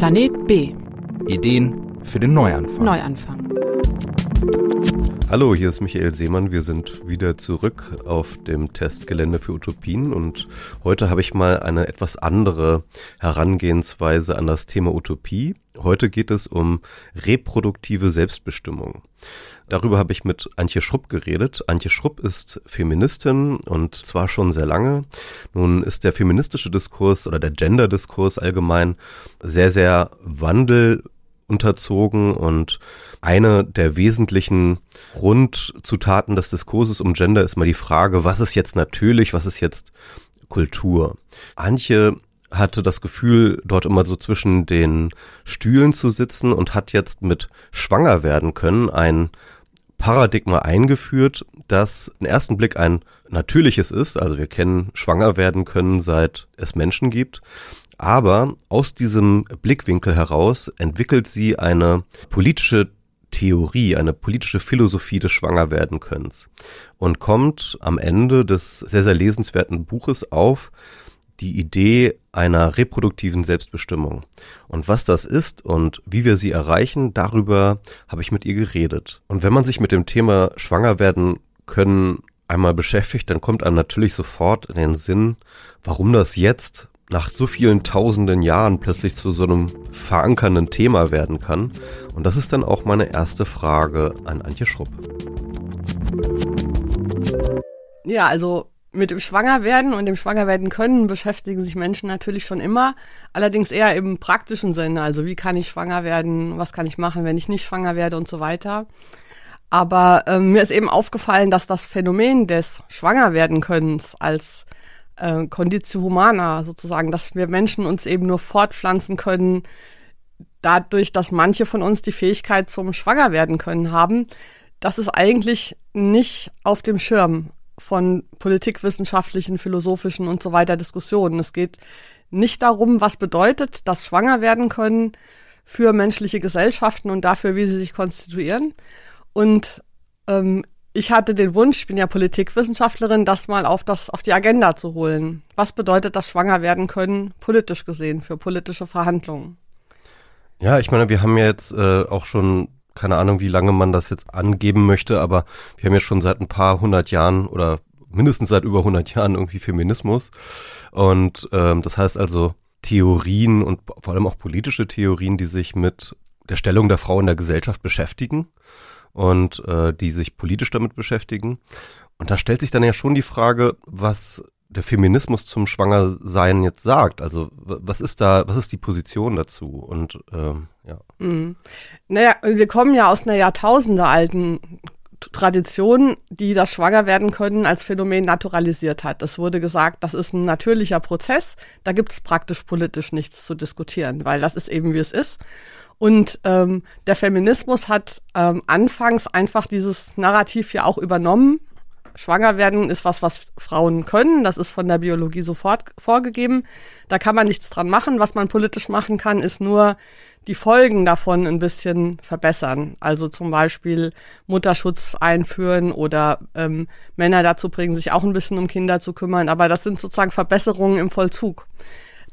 Planet B. Ideen für den Neuanfang. Neuanfang. Hallo, hier ist Michael Seemann. Wir sind wieder zurück auf dem Testgelände für Utopien und heute habe ich mal eine etwas andere Herangehensweise an das Thema Utopie. Heute geht es um reproduktive Selbstbestimmung. Darüber habe ich mit Antje Schrupp geredet. Antje Schrupp ist Feministin und zwar schon sehr lange. Nun ist der feministische Diskurs oder der Gender-Diskurs allgemein sehr, sehr wandelunterzogen und eine der wesentlichen Grundzutaten des Diskurses um Gender ist mal die Frage, was ist jetzt natürlich, was ist jetzt Kultur? Antje hatte das Gefühl, dort immer so zwischen den Stühlen zu sitzen und hat jetzt mit schwanger werden können ein Paradigma eingeführt, das im ersten Blick ein natürliches ist. Also wir kennen schwanger werden können, seit es Menschen gibt. Aber aus diesem Blickwinkel heraus entwickelt sie eine politische Theorie, eine politische Philosophie des Schwangerwerdenkönnens und kommt am Ende des sehr, sehr lesenswerten Buches auf die Idee einer reproduktiven Selbstbestimmung. Und was das ist und wie wir sie erreichen, darüber habe ich mit ihr geredet. Und wenn man sich mit dem Thema schwanger werden können einmal beschäftigt, dann kommt einem natürlich sofort in den Sinn, warum das jetzt nach so vielen tausenden Jahren plötzlich zu so einem verankernden Thema werden kann. Und das ist dann auch meine erste Frage an Antje Schrupp. Ja, also mit dem Schwangerwerden und dem Schwangerwerden können beschäftigen sich Menschen natürlich schon immer, allerdings eher im praktischen Sinne. Also wie kann ich schwanger werden, was kann ich machen, wenn ich nicht schwanger werde und so weiter. Aber ähm, mir ist eben aufgefallen, dass das Phänomen des Schwangerwerdenkönnens als äh, Conditio Humana sozusagen, dass wir Menschen uns eben nur fortpflanzen können, dadurch, dass manche von uns die Fähigkeit zum Schwangerwerden können haben, das ist eigentlich nicht auf dem Schirm von politikwissenschaftlichen, philosophischen und so weiter Diskussionen. Es geht nicht darum, was bedeutet das Schwanger werden können für menschliche Gesellschaften und dafür, wie sie sich konstituieren. Und ähm, ich hatte den Wunsch, ich bin ja Politikwissenschaftlerin, das mal auf das auf die Agenda zu holen. Was bedeutet das Schwanger werden können politisch gesehen für politische Verhandlungen? Ja, ich meine, wir haben ja jetzt äh, auch schon keine Ahnung, wie lange man das jetzt angeben möchte, aber wir haben ja schon seit ein paar hundert Jahren oder mindestens seit über hundert Jahren irgendwie Feminismus. Und ähm, das heißt also Theorien und vor allem auch politische Theorien, die sich mit der Stellung der Frau in der Gesellschaft beschäftigen und äh, die sich politisch damit beschäftigen. Und da stellt sich dann ja schon die Frage, was der Feminismus zum Schwangersein jetzt sagt. Also was ist da, was ist die Position dazu? Und ähm, ja. Mhm. Naja, wir kommen ja aus einer Jahrtausende alten Tradition, die das Schwangerwerden können als Phänomen naturalisiert hat. Es wurde gesagt, das ist ein natürlicher Prozess, da gibt es praktisch politisch nichts zu diskutieren, weil das ist eben wie es ist. Und ähm, der Feminismus hat ähm, anfangs einfach dieses Narrativ ja auch übernommen Schwanger werden ist was, was Frauen können. Das ist von der Biologie sofort vorgegeben. Da kann man nichts dran machen. Was man politisch machen kann, ist nur die Folgen davon ein bisschen verbessern. Also zum Beispiel Mutterschutz einführen oder ähm, Männer dazu bringen, sich auch ein bisschen um Kinder zu kümmern. Aber das sind sozusagen Verbesserungen im Vollzug.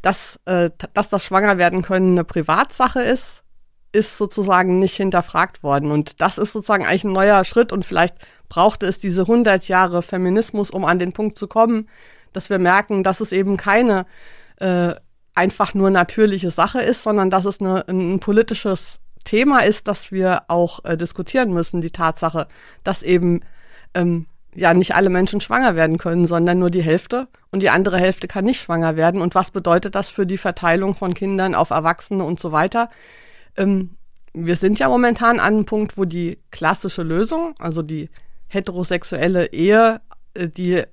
Dass, äh, dass das Schwangerwerden können eine Privatsache ist, ist sozusagen nicht hinterfragt worden. Und das ist sozusagen eigentlich ein neuer Schritt und vielleicht brauchte es diese 100 Jahre Feminismus, um an den Punkt zu kommen, dass wir merken, dass es eben keine äh, einfach nur natürliche Sache ist, sondern dass es eine, ein politisches Thema ist, das wir auch äh, diskutieren müssen. Die Tatsache, dass eben ähm, ja nicht alle Menschen schwanger werden können, sondern nur die Hälfte und die andere Hälfte kann nicht schwanger werden. Und was bedeutet das für die Verteilung von Kindern auf Erwachsene und so weiter? Ähm, wir sind ja momentan an einem Punkt, wo die klassische Lösung, also die heterosexuelle Ehe, äh, die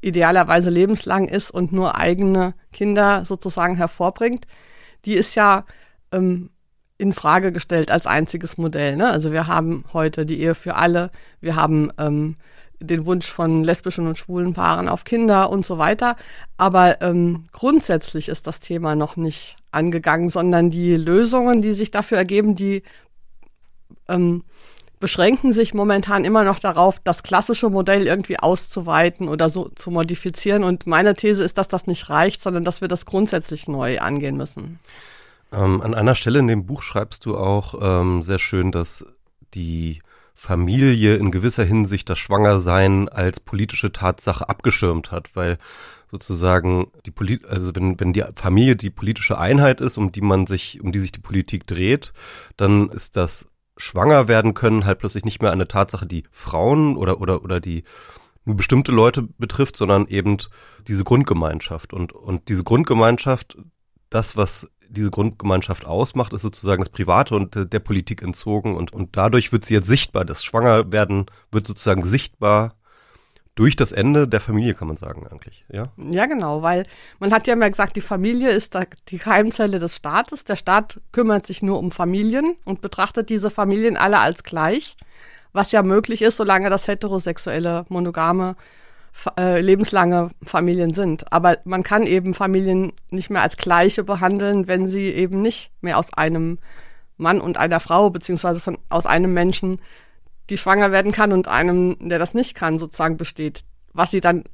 idealerweise lebenslang ist und nur eigene Kinder sozusagen hervorbringt, die ist ja ähm, in Frage gestellt als einziges Modell. Ne? Also wir haben heute die Ehe für alle, wir haben ähm, den Wunsch von lesbischen und schwulen Paaren auf Kinder und so weiter. Aber ähm, grundsätzlich ist das Thema noch nicht angegangen, sondern die Lösungen, die sich dafür ergeben, die ähm, beschränken sich momentan immer noch darauf, das klassische Modell irgendwie auszuweiten oder so zu modifizieren. Und meine These ist, dass das nicht reicht, sondern dass wir das grundsätzlich neu angehen müssen. Ähm, an einer Stelle in dem Buch schreibst du auch ähm, sehr schön, dass die Familie in gewisser Hinsicht das Schwangersein als politische Tatsache abgeschirmt hat, weil sozusagen die Polit also wenn, wenn die Familie die politische Einheit ist, um die man sich, um die sich die Politik dreht, dann ist das schwanger werden können halt plötzlich nicht mehr eine Tatsache, die Frauen oder oder oder die nur bestimmte Leute betrifft, sondern eben diese Grundgemeinschaft und und diese Grundgemeinschaft, das was diese Grundgemeinschaft ausmacht, ist sozusagen das Private und der Politik entzogen und, und dadurch wird sie jetzt sichtbar. Das Schwangerwerden wird sozusagen sichtbar durch das Ende der Familie, kann man sagen, eigentlich, ja? Ja, genau, weil man hat ja immer gesagt, die Familie ist die Keimzelle des Staates. Der Staat kümmert sich nur um Familien und betrachtet diese Familien alle als gleich, was ja möglich ist, solange das heterosexuelle, monogame äh, lebenslange Familien sind. Aber man kann eben Familien nicht mehr als gleiche behandeln, wenn sie eben nicht mehr aus einem Mann und einer Frau, beziehungsweise von, aus einem Menschen, die schwanger werden kann und einem, der das nicht kann, sozusagen besteht, was sie dann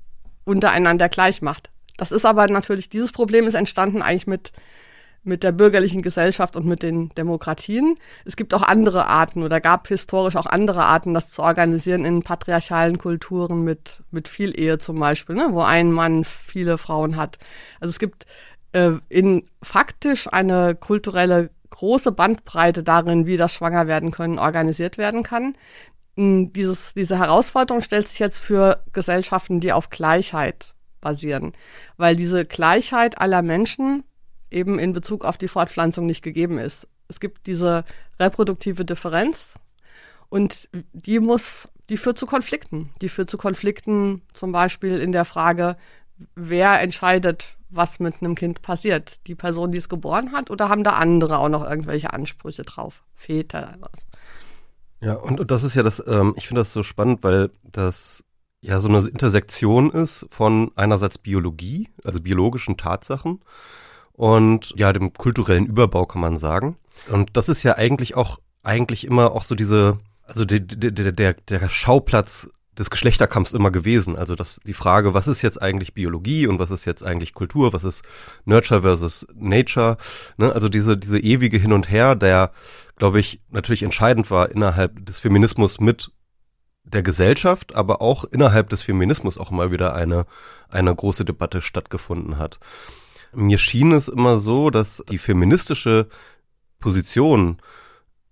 untereinander gleich macht. Das ist aber natürlich, dieses Problem ist entstanden eigentlich mit mit der bürgerlichen Gesellschaft und mit den Demokratien. Es gibt auch andere Arten oder gab historisch auch andere Arten, das zu organisieren in patriarchalen Kulturen mit, mit viel Ehe zum Beispiel, ne, wo ein Mann viele Frauen hat. Also es gibt äh, in faktisch eine kulturelle große Bandbreite darin, wie das Schwangerwerden können organisiert werden kann. Dieses, diese Herausforderung stellt sich jetzt für Gesellschaften, die auf Gleichheit basieren, weil diese Gleichheit aller Menschen eben in Bezug auf die Fortpflanzung nicht gegeben ist. Es gibt diese reproduktive Differenz und die muss, die führt zu Konflikten. Die führt zu Konflikten zum Beispiel in der Frage, wer entscheidet, was mit einem Kind passiert. Die Person, die es geboren hat, oder haben da andere auch noch irgendwelche Ansprüche drauf? Väter, was? Ja, und, und das ist ja das, ähm, ich finde das so spannend, weil das ja so eine Intersektion ist von einerseits Biologie, also biologischen Tatsachen, und ja, dem kulturellen Überbau kann man sagen. Und das ist ja eigentlich auch, eigentlich immer auch so diese, also der, der, der, der Schauplatz des Geschlechterkampfs immer gewesen. Also das, die Frage, was ist jetzt eigentlich Biologie und was ist jetzt eigentlich Kultur, was ist Nurture versus Nature, ne? Also diese, diese ewige Hin und Her, der, glaube ich, natürlich entscheidend war innerhalb des Feminismus mit der Gesellschaft, aber auch innerhalb des Feminismus auch immer wieder eine, eine große Debatte stattgefunden hat. Mir schien es immer so, dass die feministische Position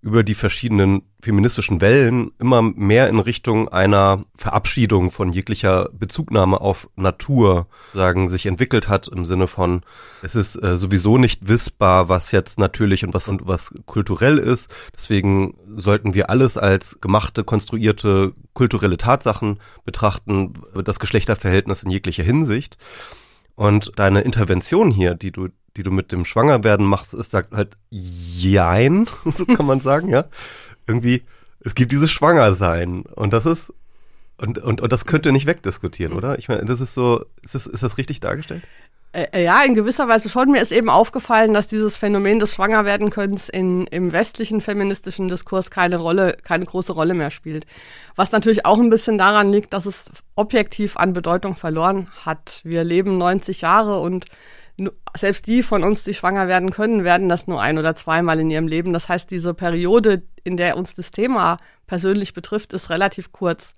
über die verschiedenen feministischen Wellen immer mehr in Richtung einer Verabschiedung von jeglicher Bezugnahme auf Natur sagen sich entwickelt hat im Sinne von es ist äh, sowieso nicht wissbar, was jetzt natürlich und was und was kulturell ist. Deswegen sollten wir alles als gemachte, konstruierte kulturelle Tatsachen betrachten, das Geschlechterverhältnis in jeglicher Hinsicht. Und deine Intervention hier, die du, die du mit dem Schwangerwerden machst, ist halt jein, so kann man sagen, ja. Irgendwie, es gibt dieses Schwangersein. Und das ist, und, und, und das könnt ihr nicht wegdiskutieren, oder? Ich meine, das ist so, ist das, ist das richtig dargestellt? Äh, ja, in gewisser Weise schon. Mir ist eben aufgefallen, dass dieses Phänomen des Schwangerwerdenkönnens in, im westlichen feministischen Diskurs keine Rolle, keine große Rolle mehr spielt. Was natürlich auch ein bisschen daran liegt, dass es objektiv an Bedeutung verloren hat. Wir leben 90 Jahre und selbst die von uns, die schwanger werden können, werden das nur ein oder zweimal in ihrem Leben. Das heißt, diese Periode, in der uns das Thema persönlich betrifft, ist relativ kurz.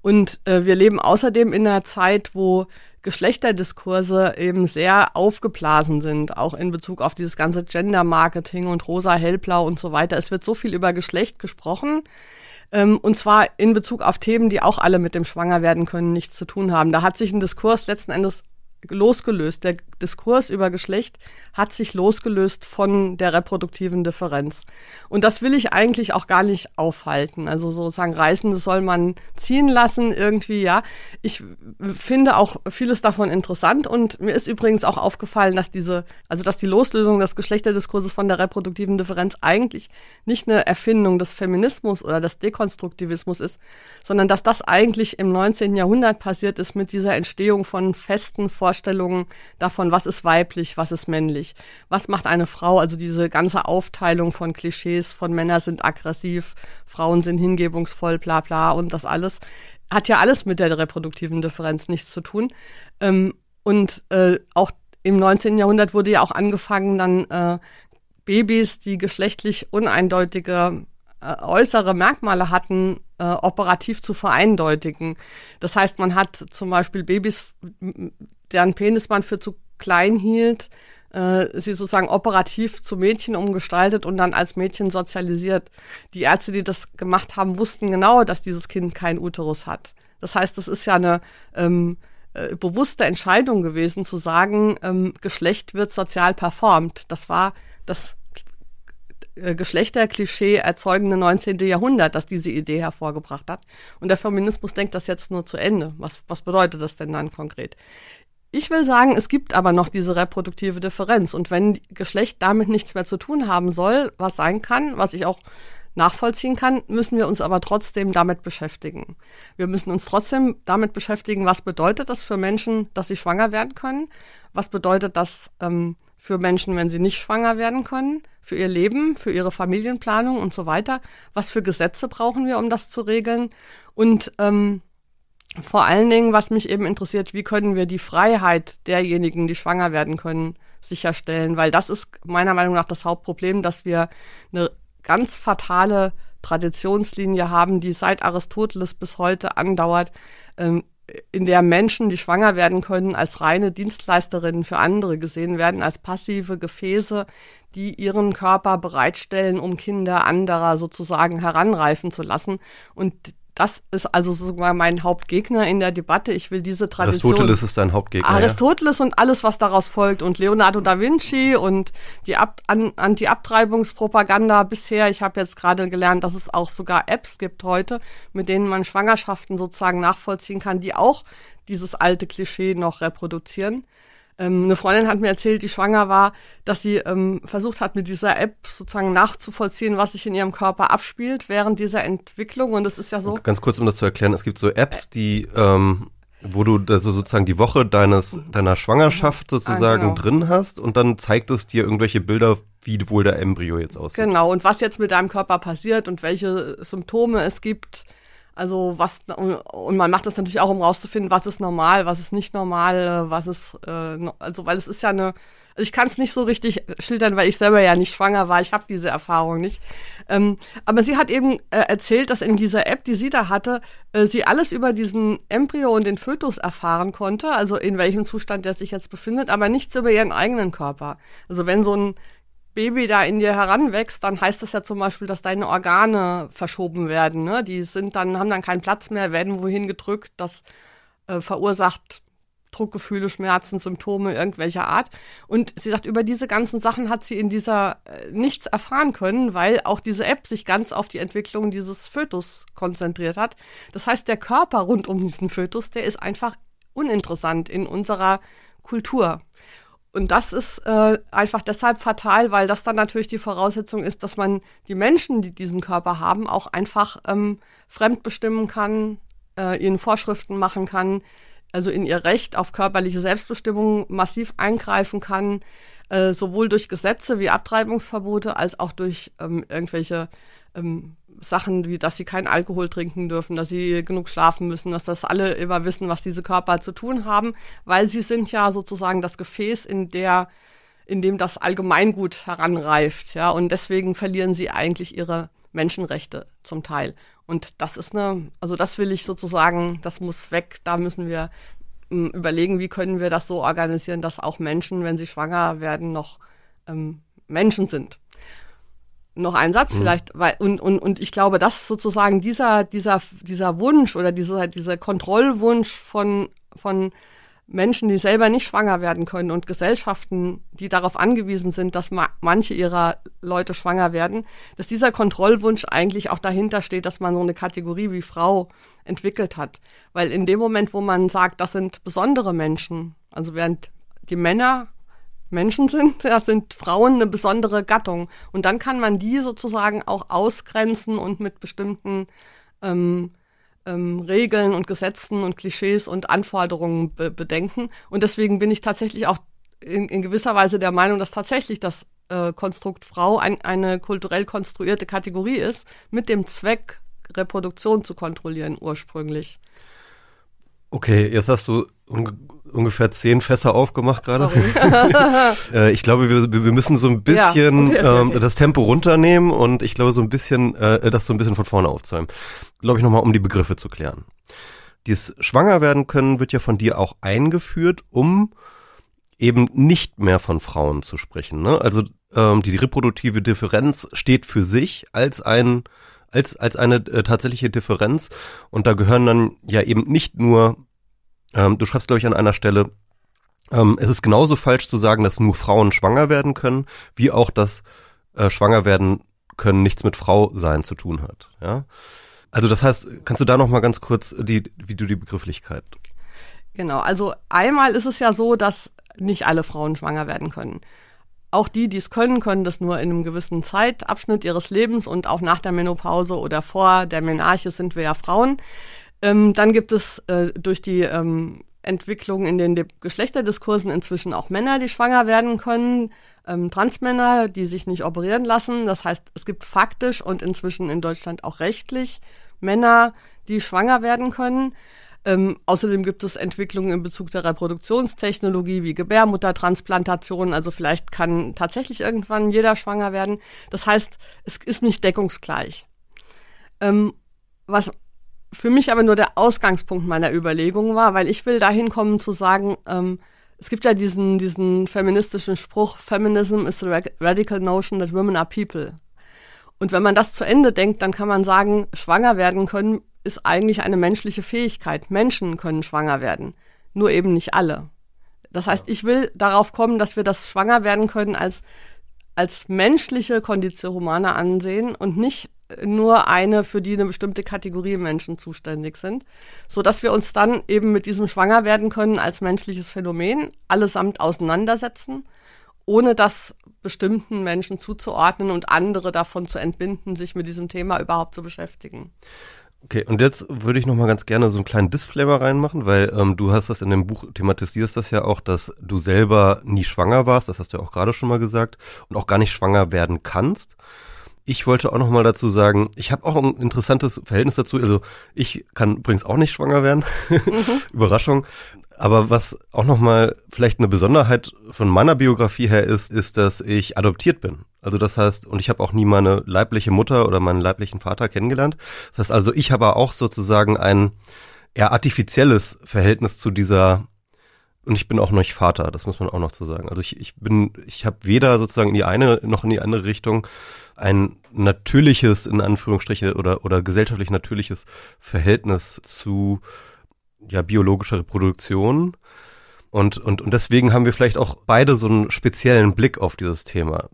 Und äh, wir leben außerdem in einer Zeit, wo Geschlechterdiskurse eben sehr aufgeblasen sind, auch in Bezug auf dieses ganze Gender-Marketing und rosa, hellblau und so weiter. Es wird so viel über Geschlecht gesprochen. Ähm, und zwar in Bezug auf Themen, die auch alle mit dem Schwangerwerden können nichts zu tun haben. Da hat sich ein Diskurs letzten Endes losgelöst. Der Diskurs über Geschlecht hat sich losgelöst von der reproduktiven Differenz. Und das will ich eigentlich auch gar nicht aufhalten. Also sozusagen Reisende soll man ziehen lassen irgendwie, ja. Ich finde auch vieles davon interessant und mir ist übrigens auch aufgefallen, dass diese, also dass die Loslösung des Geschlechterdiskurses von der reproduktiven Differenz eigentlich nicht eine Erfindung des Feminismus oder des Dekonstruktivismus ist, sondern dass das eigentlich im 19. Jahrhundert passiert ist mit dieser Entstehung von festen Vorstellungen davon, was ist weiblich, was ist männlich, was macht eine Frau, also diese ganze Aufteilung von Klischees, von Männer sind aggressiv, Frauen sind hingebungsvoll, bla bla und das alles hat ja alles mit der reproduktiven Differenz nichts zu tun. Ähm, und äh, auch im 19. Jahrhundert wurde ja auch angefangen, dann äh, Babys, die geschlechtlich uneindeutige äh, äußere Merkmale hatten, äh, operativ zu vereindeutigen. Das heißt, man hat zum Beispiel Babys, deren Penis man für zu klein hielt, äh, sie sozusagen operativ zu Mädchen umgestaltet und dann als Mädchen sozialisiert. Die Ärzte, die das gemacht haben, wussten genau, dass dieses Kind kein Uterus hat. Das heißt, das ist ja eine ähm, äh, bewusste Entscheidung gewesen, zu sagen, ähm, Geschlecht wird sozial performt. Das war das äh, Geschlechterklischee erzeugende 19. Jahrhundert, das diese Idee hervorgebracht hat. Und der Feminismus denkt das jetzt nur zu Ende. Was, was bedeutet das denn dann konkret? Ich will sagen, es gibt aber noch diese reproduktive Differenz. Und wenn Geschlecht damit nichts mehr zu tun haben soll, was sein kann, was ich auch nachvollziehen kann, müssen wir uns aber trotzdem damit beschäftigen. Wir müssen uns trotzdem damit beschäftigen, was bedeutet das für Menschen, dass sie schwanger werden können? Was bedeutet das ähm, für Menschen, wenn sie nicht schwanger werden können? Für ihr Leben, für ihre Familienplanung und so weiter? Was für Gesetze brauchen wir, um das zu regeln? Und ähm, vor allen Dingen, was mich eben interessiert, wie können wir die Freiheit derjenigen, die schwanger werden können, sicherstellen? Weil das ist meiner Meinung nach das Hauptproblem, dass wir eine ganz fatale Traditionslinie haben, die seit Aristoteles bis heute andauert, ähm, in der Menschen, die schwanger werden können, als reine Dienstleisterinnen für andere gesehen werden, als passive Gefäße, die ihren Körper bereitstellen, um Kinder anderer sozusagen heranreifen zu lassen. Und das ist also sogar mein Hauptgegner in der Debatte. Ich will diese Tradition. Aristoteles ist dein Hauptgegner. Aristoteles ja. und alles, was daraus folgt. Und Leonardo da Vinci und die Ab an, Anti-Abtreibungspropaganda bisher. Ich habe jetzt gerade gelernt, dass es auch sogar Apps gibt heute, mit denen man Schwangerschaften sozusagen nachvollziehen kann, die auch dieses alte Klischee noch reproduzieren. Ähm, eine Freundin hat mir erzählt, die schwanger war, dass sie ähm, versucht hat, mit dieser App sozusagen nachzuvollziehen, was sich in ihrem Körper abspielt während dieser Entwicklung. Und es ist ja so. Ganz kurz, um das zu erklären, es gibt so Apps, die ähm, wo du da so sozusagen die Woche deines deiner Schwangerschaft mhm. sozusagen ah, genau. drin hast und dann zeigt es dir irgendwelche Bilder, wie wohl der Embryo jetzt aussieht. Genau, und was jetzt mit deinem Körper passiert und welche Symptome es gibt also was und man macht das natürlich auch, um rauszufinden, was ist normal, was ist nicht normal, was ist äh, also weil es ist ja eine also ich kann es nicht so richtig schildern, weil ich selber ja nicht schwanger war. Ich habe diese Erfahrung nicht. Ähm, aber sie hat eben äh, erzählt, dass in dieser App, die sie da hatte, äh, sie alles über diesen Embryo und den Fötus erfahren konnte, also in welchem Zustand der sich jetzt befindet, aber nichts über ihren eigenen Körper. Also wenn so ein Baby da in dir heranwächst, dann heißt das ja zum Beispiel, dass deine Organe verschoben werden. Ne? Die sind dann, haben dann keinen Platz mehr, werden wohin gedrückt. Das äh, verursacht Druckgefühle, Schmerzen, Symptome irgendwelcher Art. Und sie sagt, über diese ganzen Sachen hat sie in dieser äh, nichts erfahren können, weil auch diese App sich ganz auf die Entwicklung dieses Fötus konzentriert hat. Das heißt, der Körper rund um diesen Fötus, der ist einfach uninteressant in unserer Kultur. Und das ist äh, einfach deshalb fatal, weil das dann natürlich die Voraussetzung ist, dass man die Menschen, die diesen Körper haben, auch einfach ähm, fremdbestimmen kann, äh, ihnen Vorschriften machen kann, also in ihr Recht auf körperliche Selbstbestimmung massiv eingreifen kann, äh, sowohl durch Gesetze wie Abtreibungsverbote als auch durch ähm, irgendwelche ähm, Sachen, wie dass sie keinen Alkohol trinken dürfen, dass sie genug schlafen müssen, dass das alle immer wissen, was diese Körper zu tun haben, weil sie sind ja sozusagen das Gefäß, in der in dem das Allgemeingut heranreift, ja, und deswegen verlieren sie eigentlich ihre Menschenrechte zum Teil. Und das ist eine, also das will ich sozusagen, das muss weg, da müssen wir ähm, überlegen, wie können wir das so organisieren, dass auch Menschen, wenn sie schwanger werden, noch ähm, Menschen sind noch ein Satz mhm. vielleicht, weil, und, und, und ich glaube, dass sozusagen dieser, dieser, dieser Wunsch oder dieser, dieser Kontrollwunsch von, von Menschen, die selber nicht schwanger werden können und Gesellschaften, die darauf angewiesen sind, dass ma manche ihrer Leute schwanger werden, dass dieser Kontrollwunsch eigentlich auch dahinter steht, dass man so eine Kategorie wie Frau entwickelt hat. Weil in dem Moment, wo man sagt, das sind besondere Menschen, also während die Männer Menschen sind, das sind Frauen eine besondere Gattung. Und dann kann man die sozusagen auch ausgrenzen und mit bestimmten ähm, ähm, Regeln und Gesetzen und Klischees und Anforderungen be bedenken. Und deswegen bin ich tatsächlich auch in, in gewisser Weise der Meinung, dass tatsächlich das äh, Konstrukt Frau ein, eine kulturell konstruierte Kategorie ist, mit dem Zweck, Reproduktion zu kontrollieren ursprünglich. Okay, jetzt hast du ungefähr zehn Fässer aufgemacht gerade. äh, ich glaube, wir, wir müssen so ein bisschen ja, okay. Ähm, das Tempo runternehmen und ich glaube so ein bisschen, äh, das so ein bisschen von vorne aufzäumen. Glaube ich nochmal, um die Begriffe zu klären. Dieses Schwanger werden können wird ja von dir auch eingeführt, um eben nicht mehr von Frauen zu sprechen. Ne? Also ähm, die reproduktive Differenz steht für sich als ein als als eine äh, tatsächliche Differenz und da gehören dann ja eben nicht nur ähm, du schreibst, glaube ich, an einer Stelle, ähm, es ist genauso falsch zu sagen, dass nur Frauen schwanger werden können, wie auch, dass äh, schwanger werden können nichts mit Frau sein zu tun hat. Ja. Also das heißt, kannst du da noch mal ganz kurz die, wie du die Begrifflichkeit? Genau. Also einmal ist es ja so, dass nicht alle Frauen schwanger werden können. Auch die, die es können, können das nur in einem gewissen Zeitabschnitt ihres Lebens und auch nach der Menopause oder vor der Menarche sind wir ja Frauen. Ähm, dann gibt es äh, durch die ähm, Entwicklung in den De Geschlechterdiskursen inzwischen auch Männer, die schwanger werden können, ähm, Transmänner, die sich nicht operieren lassen. Das heißt, es gibt faktisch und inzwischen in Deutschland auch rechtlich Männer, die schwanger werden können. Ähm, außerdem gibt es Entwicklungen in Bezug der Reproduktionstechnologie wie Gebärmuttertransplantation. Also vielleicht kann tatsächlich irgendwann jeder schwanger werden. Das heißt, es ist nicht deckungsgleich. Ähm, was für mich aber nur der Ausgangspunkt meiner Überlegungen war, weil ich will dahin kommen zu sagen, ähm, es gibt ja diesen, diesen feministischen Spruch, Feminism is the radical notion that women are people. Und wenn man das zu Ende denkt, dann kann man sagen, schwanger werden können ist eigentlich eine menschliche Fähigkeit. Menschen können schwanger werden, nur eben nicht alle. Das heißt, ich will darauf kommen, dass wir das schwanger werden können als, als menschliche Conditio Humana ansehen und nicht nur eine, für die eine bestimmte Kategorie Menschen zuständig sind, so dass wir uns dann eben mit diesem Schwanger werden können als menschliches Phänomen allesamt auseinandersetzen, ohne das bestimmten Menschen zuzuordnen und andere davon zu entbinden, sich mit diesem Thema überhaupt zu beschäftigen. Okay, und jetzt würde ich noch mal ganz gerne so einen kleinen Disclaimer reinmachen, weil ähm, du hast das in dem Buch, thematisierst das ja auch, dass du selber nie schwanger warst, das hast du ja auch gerade schon mal gesagt, und auch gar nicht schwanger werden kannst. Ich wollte auch noch mal dazu sagen, ich habe auch ein interessantes Verhältnis dazu. Also ich kann übrigens auch nicht schwanger werden. Mhm. Überraschung. Aber was auch noch mal vielleicht eine Besonderheit von meiner Biografie her ist, ist, dass ich adoptiert bin. Also das heißt, und ich habe auch nie meine leibliche Mutter oder meinen leiblichen Vater kennengelernt. Das heißt also, ich habe auch sozusagen ein eher artifizielles Verhältnis zu dieser und ich bin auch noch nicht Vater, das muss man auch noch zu sagen. Also ich, ich bin, ich habe weder sozusagen in die eine noch in die andere Richtung ein natürliches, in Anführungsstrichen, oder, oder gesellschaftlich natürliches Verhältnis zu ja, biologischer Reproduktion. Und, und, und deswegen haben wir vielleicht auch beide so einen speziellen Blick auf dieses Thema.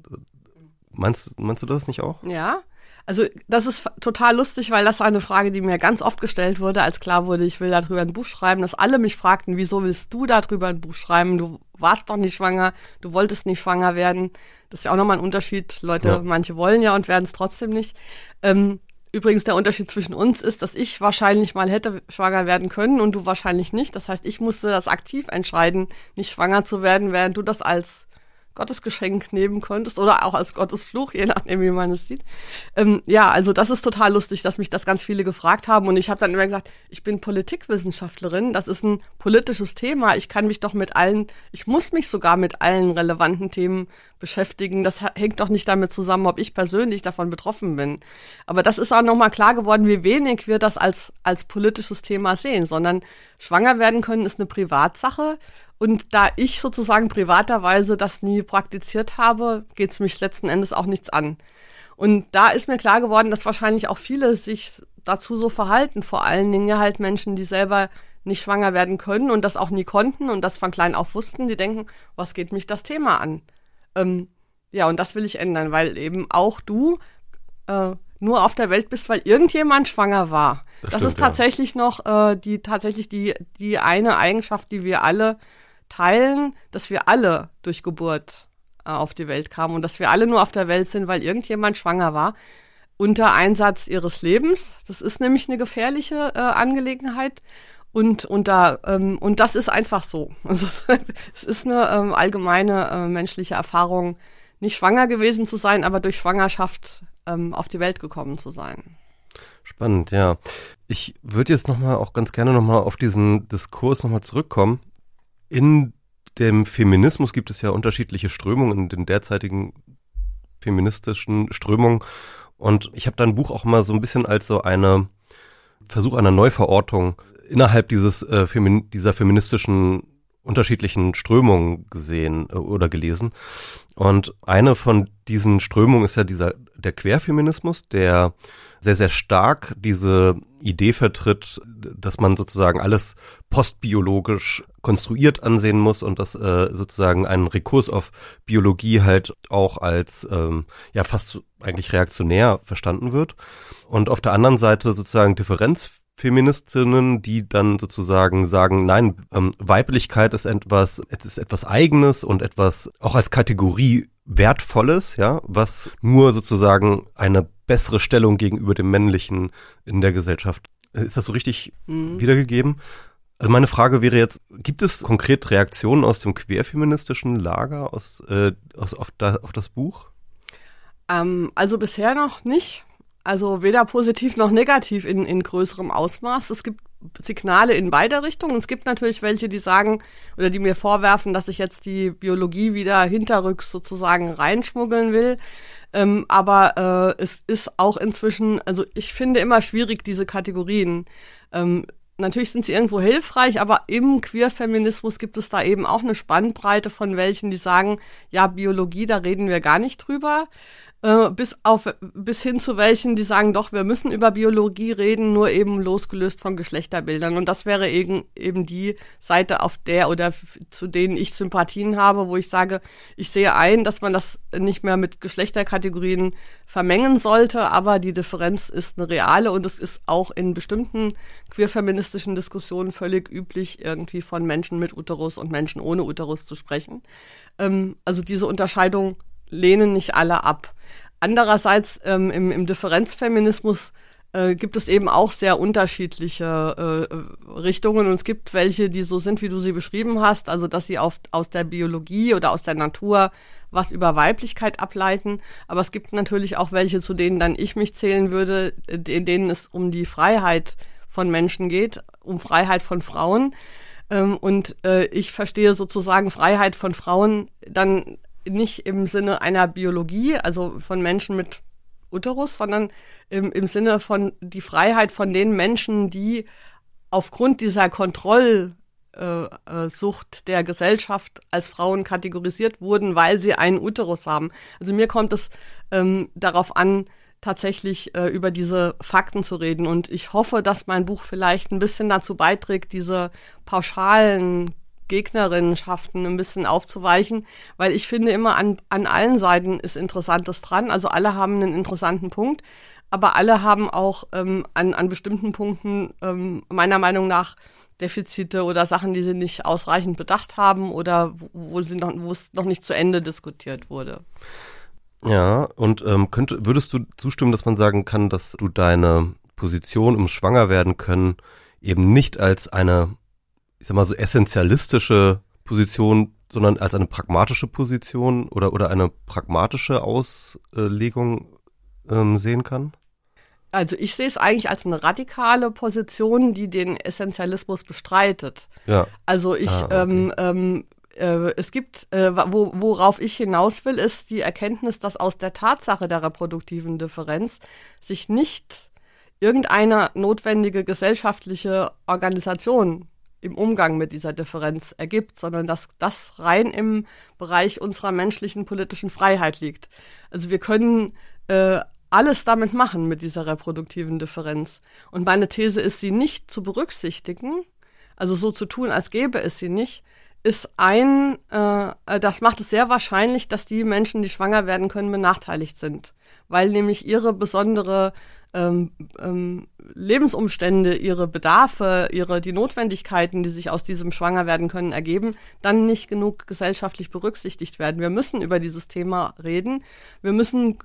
Meinst, meinst du das nicht auch? Ja. Also das ist total lustig, weil das war eine Frage, die mir ganz oft gestellt wurde, als klar wurde, ich will darüber ein Buch schreiben, dass alle mich fragten, wieso willst du darüber ein Buch schreiben? Du warst doch nicht schwanger, du wolltest nicht schwanger werden. Das ist ja auch nochmal ein Unterschied. Leute, ja. manche wollen ja und werden es trotzdem nicht. Ähm, übrigens, der Unterschied zwischen uns ist, dass ich wahrscheinlich mal hätte schwanger werden können und du wahrscheinlich nicht. Das heißt, ich musste das aktiv entscheiden, nicht schwanger zu werden, während du das als Gottesgeschenk nehmen könntest oder auch als Gottesfluch, je nachdem, wie man es sieht. Ähm, ja, also das ist total lustig, dass mich das ganz viele gefragt haben und ich habe dann immer gesagt, ich bin Politikwissenschaftlerin, das ist ein politisches Thema, ich kann mich doch mit allen, ich muss mich sogar mit allen relevanten Themen beschäftigen. Das hängt doch nicht damit zusammen, ob ich persönlich davon betroffen bin. Aber das ist auch nochmal klar geworden, wie wenig wir das als, als politisches Thema sehen, sondern schwanger werden können ist eine Privatsache und da ich sozusagen privaterweise das nie praktiziert habe, geht es mich letzten Endes auch nichts an. Und da ist mir klar geworden, dass wahrscheinlich auch viele sich dazu so verhalten, vor allen Dingen halt Menschen, die selber nicht schwanger werden können und das auch nie konnten und das von klein auf wussten, die denken, was geht mich das Thema an? Ähm, ja, und das will ich ändern, weil eben auch du äh, nur auf der Welt bist, weil irgendjemand schwanger war. Das, das stimmt, ist tatsächlich ja. noch äh, die tatsächlich die die eine Eigenschaft, die wir alle teilen, dass wir alle durch Geburt äh, auf die Welt kamen und dass wir alle nur auf der Welt sind, weil irgendjemand schwanger war unter Einsatz ihres Lebens. Das ist nämlich eine gefährliche äh, Angelegenheit. Und, und, da, ähm, und das ist einfach so. Also es ist eine ähm, allgemeine äh, menschliche Erfahrung, nicht schwanger gewesen zu sein, aber durch Schwangerschaft ähm, auf die Welt gekommen zu sein. Spannend, ja. Ich würde jetzt nochmal auch ganz gerne nochmal auf diesen Diskurs nochmal zurückkommen. In dem Feminismus gibt es ja unterschiedliche Strömungen in den derzeitigen feministischen Strömungen. Und ich habe dein Buch auch immer so ein bisschen als so eine Versuch einer Neuverortung innerhalb dieses äh, Femin dieser feministischen unterschiedlichen Strömungen gesehen äh, oder gelesen. Und eine von diesen Strömungen ist ja dieser der Querfeminismus, der sehr, sehr stark diese Idee vertritt, dass man sozusagen alles postbiologisch konstruiert ansehen muss und dass äh, sozusagen ein Rekurs auf Biologie halt auch als ähm, ja fast eigentlich reaktionär verstanden wird. Und auf der anderen Seite sozusagen Differenzfeministinnen, die dann sozusagen sagen, nein, ähm, Weiblichkeit ist etwas, ist etwas Eigenes und etwas auch als Kategorie Wertvolles, ja, was nur sozusagen eine bessere Stellung gegenüber dem Männlichen in der Gesellschaft. Ist das so richtig mhm. wiedergegeben? Also meine Frage wäre jetzt, gibt es konkret Reaktionen aus dem querfeministischen Lager aus, äh, aus, auf, da, auf das Buch? Ähm, also bisher noch nicht. Also weder positiv noch negativ in, in größerem Ausmaß. Es gibt Signale in beide Richtungen. Es gibt natürlich welche, die sagen oder die mir vorwerfen, dass ich jetzt die Biologie wieder hinterrücks sozusagen reinschmuggeln will. Ähm, aber äh, es ist auch inzwischen, also ich finde immer schwierig, diese Kategorien. Ähm, natürlich sind sie irgendwo hilfreich, aber im Queerfeminismus gibt es da eben auch eine Spannbreite von welchen, die sagen, ja, Biologie, da reden wir gar nicht drüber äh, bis auf bis hin zu welchen, die sagen, doch, wir müssen über Biologie reden, nur eben losgelöst von Geschlechterbildern. Und das wäre eben, eben die Seite, auf der oder zu denen ich Sympathien habe, wo ich sage, ich sehe ein, dass man das nicht mehr mit Geschlechterkategorien vermengen sollte, aber die Differenz ist eine reale und es ist auch in bestimmten queerfeministischen Diskussionen völlig üblich, irgendwie von Menschen mit Uterus und Menschen ohne Uterus zu sprechen. Ähm, also diese Unterscheidung lehnen nicht alle ab. Andererseits ähm, im, im Differenzfeminismus äh, gibt es eben auch sehr unterschiedliche äh, Richtungen und es gibt welche, die so sind, wie du sie beschrieben hast, also dass sie auf, aus der Biologie oder aus der Natur was über Weiblichkeit ableiten. Aber es gibt natürlich auch welche, zu denen dann ich mich zählen würde, in denen es um die Freiheit von Menschen geht, um Freiheit von Frauen. Ähm, und äh, ich verstehe sozusagen Freiheit von Frauen dann nicht im Sinne einer Biologie, also von Menschen mit Uterus, sondern im, im Sinne von die Freiheit von den Menschen, die aufgrund dieser Kontrollsucht äh, äh, der Gesellschaft als Frauen kategorisiert wurden, weil sie einen Uterus haben. Also mir kommt es ähm, darauf an, tatsächlich äh, über diese Fakten zu reden. Und ich hoffe, dass mein Buch vielleicht ein bisschen dazu beiträgt, diese pauschalen Gegnerinnenschaften ein bisschen aufzuweichen, weil ich finde immer an, an allen Seiten ist Interessantes dran. Also alle haben einen interessanten Punkt, aber alle haben auch ähm, an, an bestimmten Punkten ähm, meiner Meinung nach Defizite oder Sachen, die sie nicht ausreichend bedacht haben oder wo, sie noch, wo es noch nicht zu Ende diskutiert wurde. Ja, und ähm, könnte, würdest du zustimmen, dass man sagen kann, dass du deine Position im Schwangerwerden können eben nicht als eine ich sag mal so essentialistische Position, sondern als eine pragmatische Position oder, oder eine pragmatische Auslegung ähm, sehen kann? Also ich sehe es eigentlich als eine radikale Position, die den Essentialismus bestreitet. Ja. Also ich, ah, okay. ähm, ähm, äh, es gibt, äh, wo, worauf ich hinaus will, ist die Erkenntnis, dass aus der Tatsache der reproduktiven Differenz sich nicht irgendeine notwendige gesellschaftliche Organisation im Umgang mit dieser Differenz ergibt, sondern dass das rein im Bereich unserer menschlichen politischen Freiheit liegt. Also wir können äh, alles damit machen mit dieser reproduktiven Differenz. Und meine These ist, sie nicht zu berücksichtigen, also so zu tun, als gäbe es sie nicht, ist ein, äh, das macht es sehr wahrscheinlich, dass die Menschen, die schwanger werden können, benachteiligt sind, weil nämlich ihre besondere ähm, ähm, Lebensumstände, ihre Bedarfe, ihre die Notwendigkeiten, die sich aus diesem Schwangerwerden können ergeben, dann nicht genug gesellschaftlich berücksichtigt werden. Wir müssen über dieses Thema reden. Wir müssen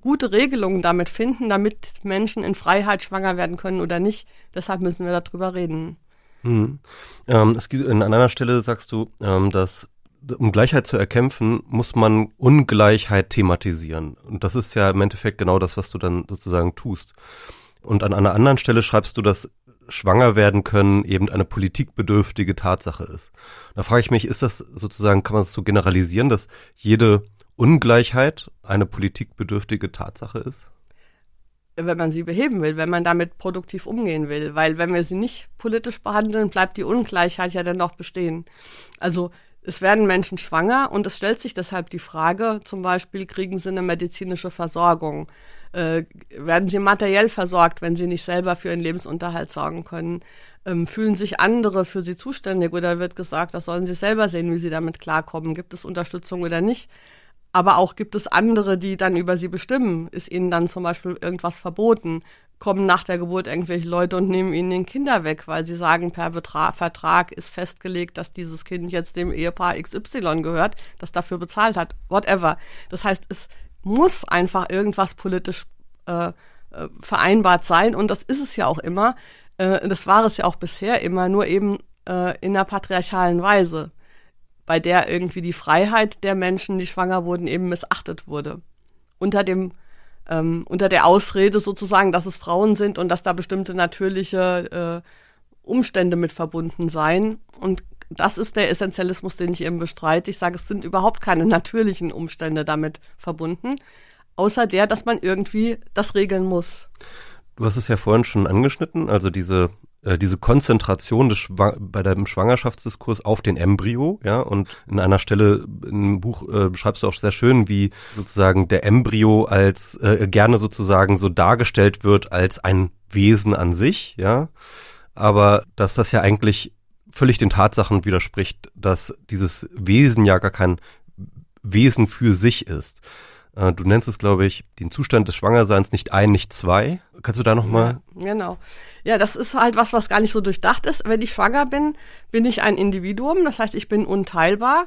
gute Regelungen damit finden, damit Menschen in Freiheit schwanger werden können oder nicht. Deshalb müssen wir darüber reden. Hm. Ähm, es gibt, an einer Stelle sagst du, ähm, dass um Gleichheit zu erkämpfen, muss man Ungleichheit thematisieren. Und das ist ja im Endeffekt genau das, was du dann sozusagen tust. Und an einer anderen Stelle schreibst du, dass schwanger werden können eben eine politikbedürftige Tatsache ist. Da frage ich mich, ist das sozusagen, kann man es so generalisieren, dass jede Ungleichheit eine politikbedürftige Tatsache ist? Wenn man sie beheben will, wenn man damit produktiv umgehen will. Weil wenn wir sie nicht politisch behandeln, bleibt die Ungleichheit ja dennoch bestehen. Also es werden Menschen schwanger und es stellt sich deshalb die Frage, zum Beispiel, kriegen sie eine medizinische Versorgung? Äh, werden sie materiell versorgt, wenn sie nicht selber für ihren Lebensunterhalt sorgen können? Ähm, fühlen sich andere für sie zuständig oder wird gesagt, das sollen sie selber sehen, wie sie damit klarkommen? Gibt es Unterstützung oder nicht? Aber auch gibt es andere, die dann über sie bestimmen. Ist ihnen dann zum Beispiel irgendwas verboten? Kommen nach der Geburt irgendwelche Leute und nehmen ihnen den Kinder weg, weil sie sagen, per Betra Vertrag ist festgelegt, dass dieses Kind jetzt dem Ehepaar XY gehört, das dafür bezahlt hat, whatever. Das heißt, es muss einfach irgendwas politisch äh, äh, vereinbart sein und das ist es ja auch immer. Äh, das war es ja auch bisher immer, nur eben äh, in einer patriarchalen Weise, bei der irgendwie die Freiheit der Menschen, die schwanger wurden, eben missachtet wurde. Unter dem ähm, unter der Ausrede sozusagen, dass es Frauen sind und dass da bestimmte natürliche äh, Umstände mit verbunden seien. Und das ist der Essentialismus, den ich eben bestreite. Ich sage, es sind überhaupt keine natürlichen Umstände damit verbunden, außer der, dass man irgendwie das regeln muss. Du hast es ja vorhin schon angeschnitten, also diese äh, diese Konzentration des Schwa bei dem Schwangerschaftsdiskurs auf den Embryo, ja, und in einer Stelle im Buch äh, beschreibst du auch sehr schön, wie sozusagen der Embryo als äh, gerne sozusagen so dargestellt wird als ein Wesen an sich, ja, aber dass das ja eigentlich völlig den Tatsachen widerspricht, dass dieses Wesen ja gar kein Wesen für sich ist. Äh, du nennst es, glaube ich, den Zustand des Schwangerseins nicht ein, nicht zwei. Kannst du da nochmal? Ja, genau. Ja, das ist halt was, was gar nicht so durchdacht ist. Wenn ich schwanger bin, bin ich ein Individuum. Das heißt, ich bin unteilbar.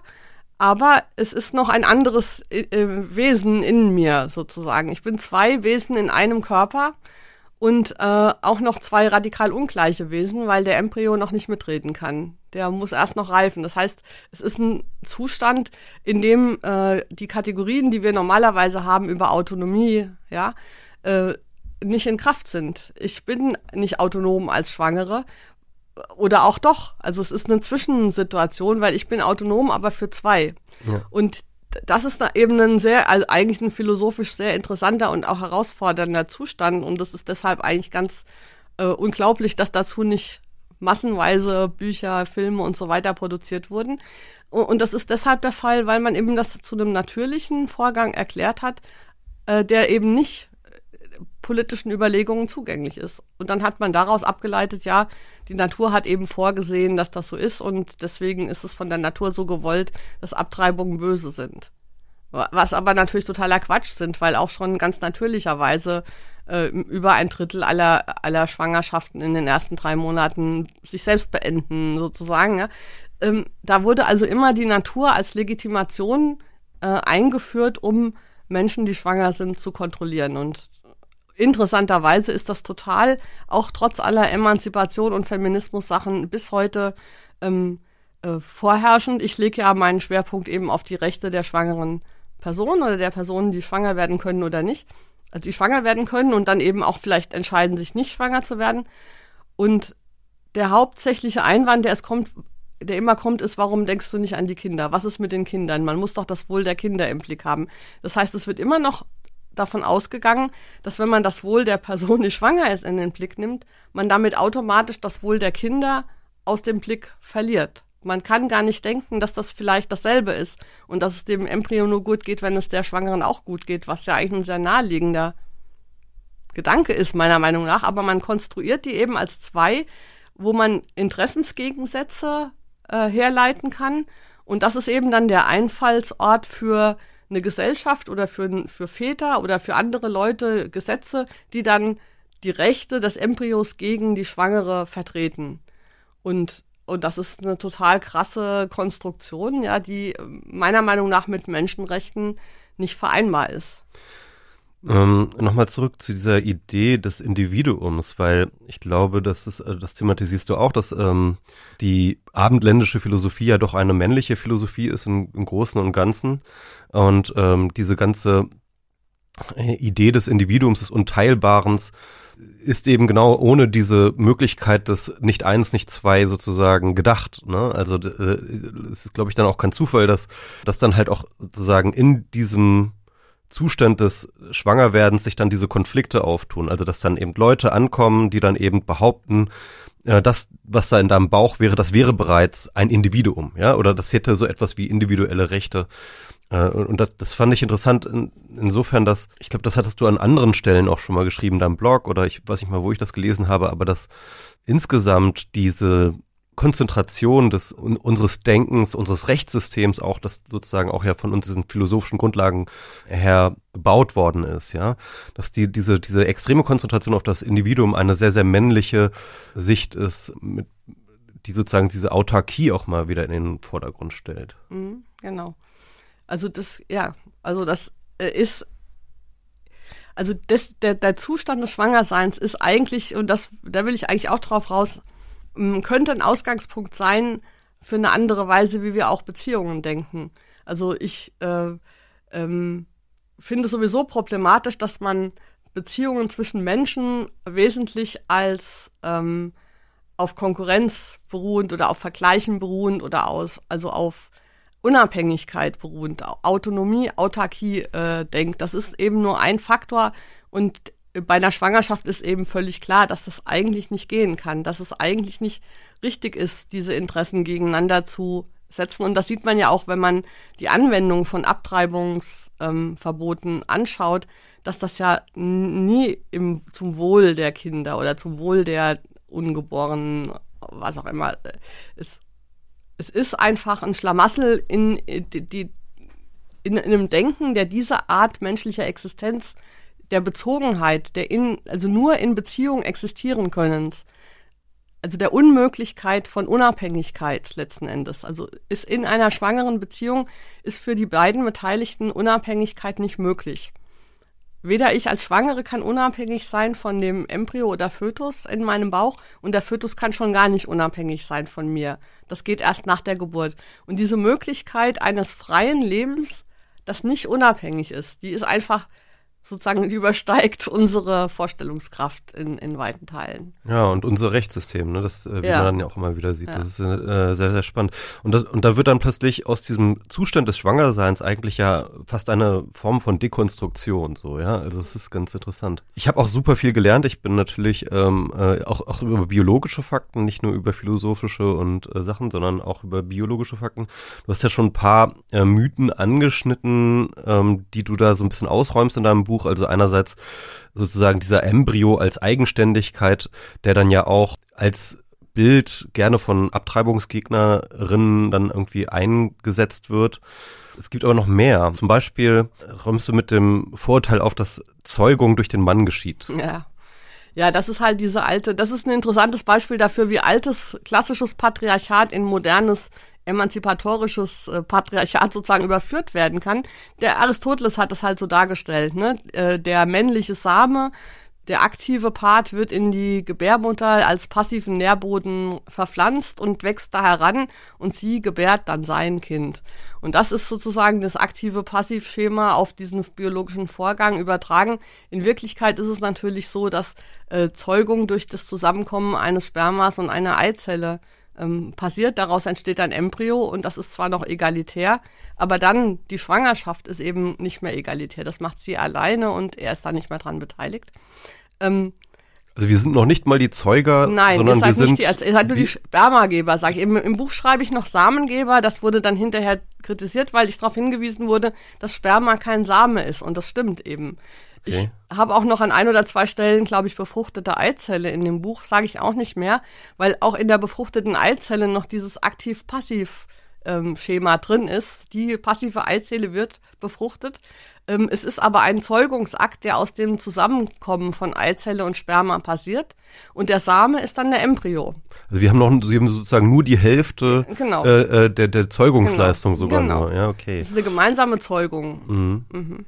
Aber es ist noch ein anderes äh, äh Wesen in mir sozusagen. Ich bin zwei Wesen in einem Körper und äh, auch noch zwei radikal ungleiche Wesen, weil der Embryo noch nicht mitreden kann. Der muss erst noch reifen. Das heißt, es ist ein Zustand, in dem äh, die Kategorien, die wir normalerweise haben über Autonomie, ja, äh, nicht in Kraft sind. Ich bin nicht autonom als Schwangere oder auch doch. Also es ist eine Zwischensituation, weil ich bin autonom, aber für zwei. Ja. Und das ist eben ein sehr, also eigentlich ein philosophisch sehr interessanter und auch herausfordernder Zustand. Und das ist deshalb eigentlich ganz äh, unglaublich, dass dazu nicht massenweise Bücher, Filme und so weiter produziert wurden. Und, das ist deshalb der Fall, weil man eben das zu einem natürlichen Vorgang erklärt hat, äh, der eben nicht äh, politischen Überlegungen zugänglich ist. Und dann hat man daraus abgeleitet, ja, die Natur hat eben vorgesehen, dass das so ist und deswegen ist es von der Natur so gewollt, dass Abtreibungen böse sind. Was aber natürlich totaler Quatsch sind, weil auch schon ganz natürlicherweise äh, über ein Drittel aller, aller Schwangerschaften in den ersten drei Monaten sich selbst beenden, sozusagen. Ja. Ähm, da wurde also immer die Natur als Legitimation äh, eingeführt, um Menschen, die schwanger sind, zu kontrollieren. Und interessanterweise ist das total, auch trotz aller Emanzipation und Feminismus-Sachen bis heute ähm, äh, vorherrschend. Ich lege ja meinen Schwerpunkt eben auf die Rechte der schwangeren Person oder der Personen, die schwanger werden können oder nicht. Also die schwanger werden können und dann eben auch vielleicht entscheiden, sich nicht schwanger zu werden. Und der hauptsächliche Einwand, der es kommt, der immer kommt, ist, warum denkst du nicht an die Kinder? Was ist mit den Kindern? Man muss doch das Wohl der Kinder im Blick haben. Das heißt, es wird immer noch davon ausgegangen, dass wenn man das Wohl der Person, die schwanger ist, in den Blick nimmt, man damit automatisch das Wohl der Kinder aus dem Blick verliert. Man kann gar nicht denken, dass das vielleicht dasselbe ist und dass es dem Embryo nur gut geht, wenn es der Schwangeren auch gut geht, was ja eigentlich ein sehr naheliegender Gedanke ist, meiner Meinung nach. Aber man konstruiert die eben als zwei, wo man Interessensgegensätze äh, herleiten kann. Und das ist eben dann der Einfallsort für eine Gesellschaft oder für, für Väter oder für andere Leute Gesetze, die dann die Rechte des Embryos gegen die Schwangere vertreten. Und, und das ist eine total krasse Konstruktion, ja, die meiner Meinung nach mit Menschenrechten nicht vereinbar ist. Ähm, Nochmal zurück zu dieser Idee des Individuums, weil ich glaube, dass es, äh, das thematisierst du auch, dass ähm, die abendländische Philosophie ja doch eine männliche Philosophie ist im, im Großen und Ganzen. Und ähm, diese ganze Idee des Individuums, des Unteilbarens, ist eben genau ohne diese Möglichkeit des nicht eins, nicht zwei sozusagen gedacht. Ne? Also äh, es ist, glaube ich, dann auch kein Zufall, dass, dass dann halt auch sozusagen in diesem Zustand des Schwangerwerdens sich dann diese Konflikte auftun. Also dass dann eben Leute ankommen, die dann eben behaupten, äh, das, was da in deinem Bauch wäre, das wäre bereits ein Individuum, ja, oder das hätte so etwas wie individuelle Rechte. Äh, und das, das fand ich interessant in, insofern, dass, ich glaube, das hattest du an anderen Stellen auch schon mal geschrieben, deinem Blog, oder ich weiß nicht mal, wo ich das gelesen habe, aber dass insgesamt diese Konzentration des unseres Denkens, unseres Rechtssystems auch, das sozusagen auch ja von uns diesen philosophischen Grundlagen her gebaut worden ist, ja, dass die diese diese extreme Konzentration auf das Individuum eine sehr sehr männliche Sicht ist, mit, die sozusagen diese Autarkie auch mal wieder in den Vordergrund stellt. Mhm, genau. Also das ja, also das äh, ist also das, der, der Zustand des Schwangerseins ist eigentlich, und das, da will ich eigentlich auch drauf raus, könnte ein Ausgangspunkt sein für eine andere Weise, wie wir auch Beziehungen denken. Also ich äh, ähm, finde sowieso problematisch, dass man Beziehungen zwischen Menschen wesentlich als ähm, auf Konkurrenz beruhend oder auf Vergleichen beruhend oder aus, also auf Unabhängigkeit beruhend, Autonomie, Autarkie äh, denkt. Das ist eben nur ein Faktor und bei einer Schwangerschaft ist eben völlig klar, dass das eigentlich nicht gehen kann, dass es eigentlich nicht richtig ist, diese Interessen gegeneinander zu setzen. Und das sieht man ja auch, wenn man die Anwendung von Abtreibungsverboten ähm, anschaut, dass das ja nie im, zum Wohl der Kinder oder zum Wohl der Ungeborenen, was auch immer, ist. Es ist einfach ein Schlamassel in, die, in, in einem Denken, der diese Art menschlicher Existenz der Bezogenheit, der in, also nur in Beziehung existieren Könnens, also der Unmöglichkeit von Unabhängigkeit letzten Endes. Also ist in einer schwangeren Beziehung ist für die beiden Beteiligten Unabhängigkeit nicht möglich. Weder ich als Schwangere kann unabhängig sein von dem Embryo oder Fötus in meinem Bauch und der Fötus kann schon gar nicht unabhängig sein von mir. Das geht erst nach der Geburt. Und diese Möglichkeit eines freien Lebens, das nicht unabhängig ist, die ist einfach sozusagen, die übersteigt unsere Vorstellungskraft in, in weiten Teilen. Ja, und unser Rechtssystem, ne, das, äh, wie ja. man dann ja auch immer wieder sieht. Ja. Das ist äh, sehr, sehr spannend. Und, das, und da wird dann plötzlich aus diesem Zustand des Schwangerseins eigentlich ja fast eine Form von Dekonstruktion, so, ja. Also es ist ganz interessant. Ich habe auch super viel gelernt. Ich bin natürlich ähm, äh, auch, auch über biologische Fakten, nicht nur über philosophische und äh, Sachen, sondern auch über biologische Fakten. Du hast ja schon ein paar äh, Mythen angeschnitten, ähm, die du da so ein bisschen ausräumst in deinem Buch Buch. Also einerseits sozusagen dieser Embryo als Eigenständigkeit, der dann ja auch als Bild gerne von Abtreibungsgegnerinnen dann irgendwie eingesetzt wird. Es gibt aber noch mehr. Zum Beispiel räumst du mit dem Vorurteil auf, dass Zeugung durch den Mann geschieht. Ja. Ja, das ist halt diese alte, das ist ein interessantes Beispiel dafür, wie altes klassisches Patriarchat in modernes emanzipatorisches äh, Patriarchat sozusagen überführt werden kann. Der Aristoteles hat das halt so dargestellt, ne? Äh, der männliche Same, der aktive Part wird in die Gebärmutter als passiven Nährboden verpflanzt und wächst da heran und sie gebärt dann sein Kind. Und das ist sozusagen das aktive Passivschema auf diesen biologischen Vorgang übertragen. In Wirklichkeit ist es natürlich so, dass äh, Zeugung durch das Zusammenkommen eines Spermas und einer Eizelle ähm, passiert. Daraus entsteht ein Embryo und das ist zwar noch egalitär, aber dann die Schwangerschaft ist eben nicht mehr egalitär. Das macht sie alleine und er ist da nicht mehr dran beteiligt. Ähm, also wir sind noch nicht mal die Zeuger, Nein, sondern wir nicht sind die, also ihr seid nur die Spermageber, sage ich. Im, Im Buch schreibe ich noch Samengeber, das wurde dann hinterher kritisiert, weil ich darauf hingewiesen wurde, dass Sperma kein Same ist und das stimmt eben. Okay. Ich habe auch noch an ein oder zwei Stellen, glaube ich, befruchtete Eizelle in dem Buch, sage ich auch nicht mehr, weil auch in der befruchteten Eizelle noch dieses aktiv-passiv ähm, Schema drin ist. Die passive Eizelle wird befruchtet. Ähm, es ist aber ein Zeugungsakt, der aus dem Zusammenkommen von Eizelle und Sperma passiert. Und der Same ist dann der Embryo. Also wir haben noch, Sie haben sozusagen nur die Hälfte genau. äh, äh der, der Zeugungsleistung genau. sogar genau. nur. Ja, okay. Das ist eine gemeinsame Zeugung. Mhm. Mhm.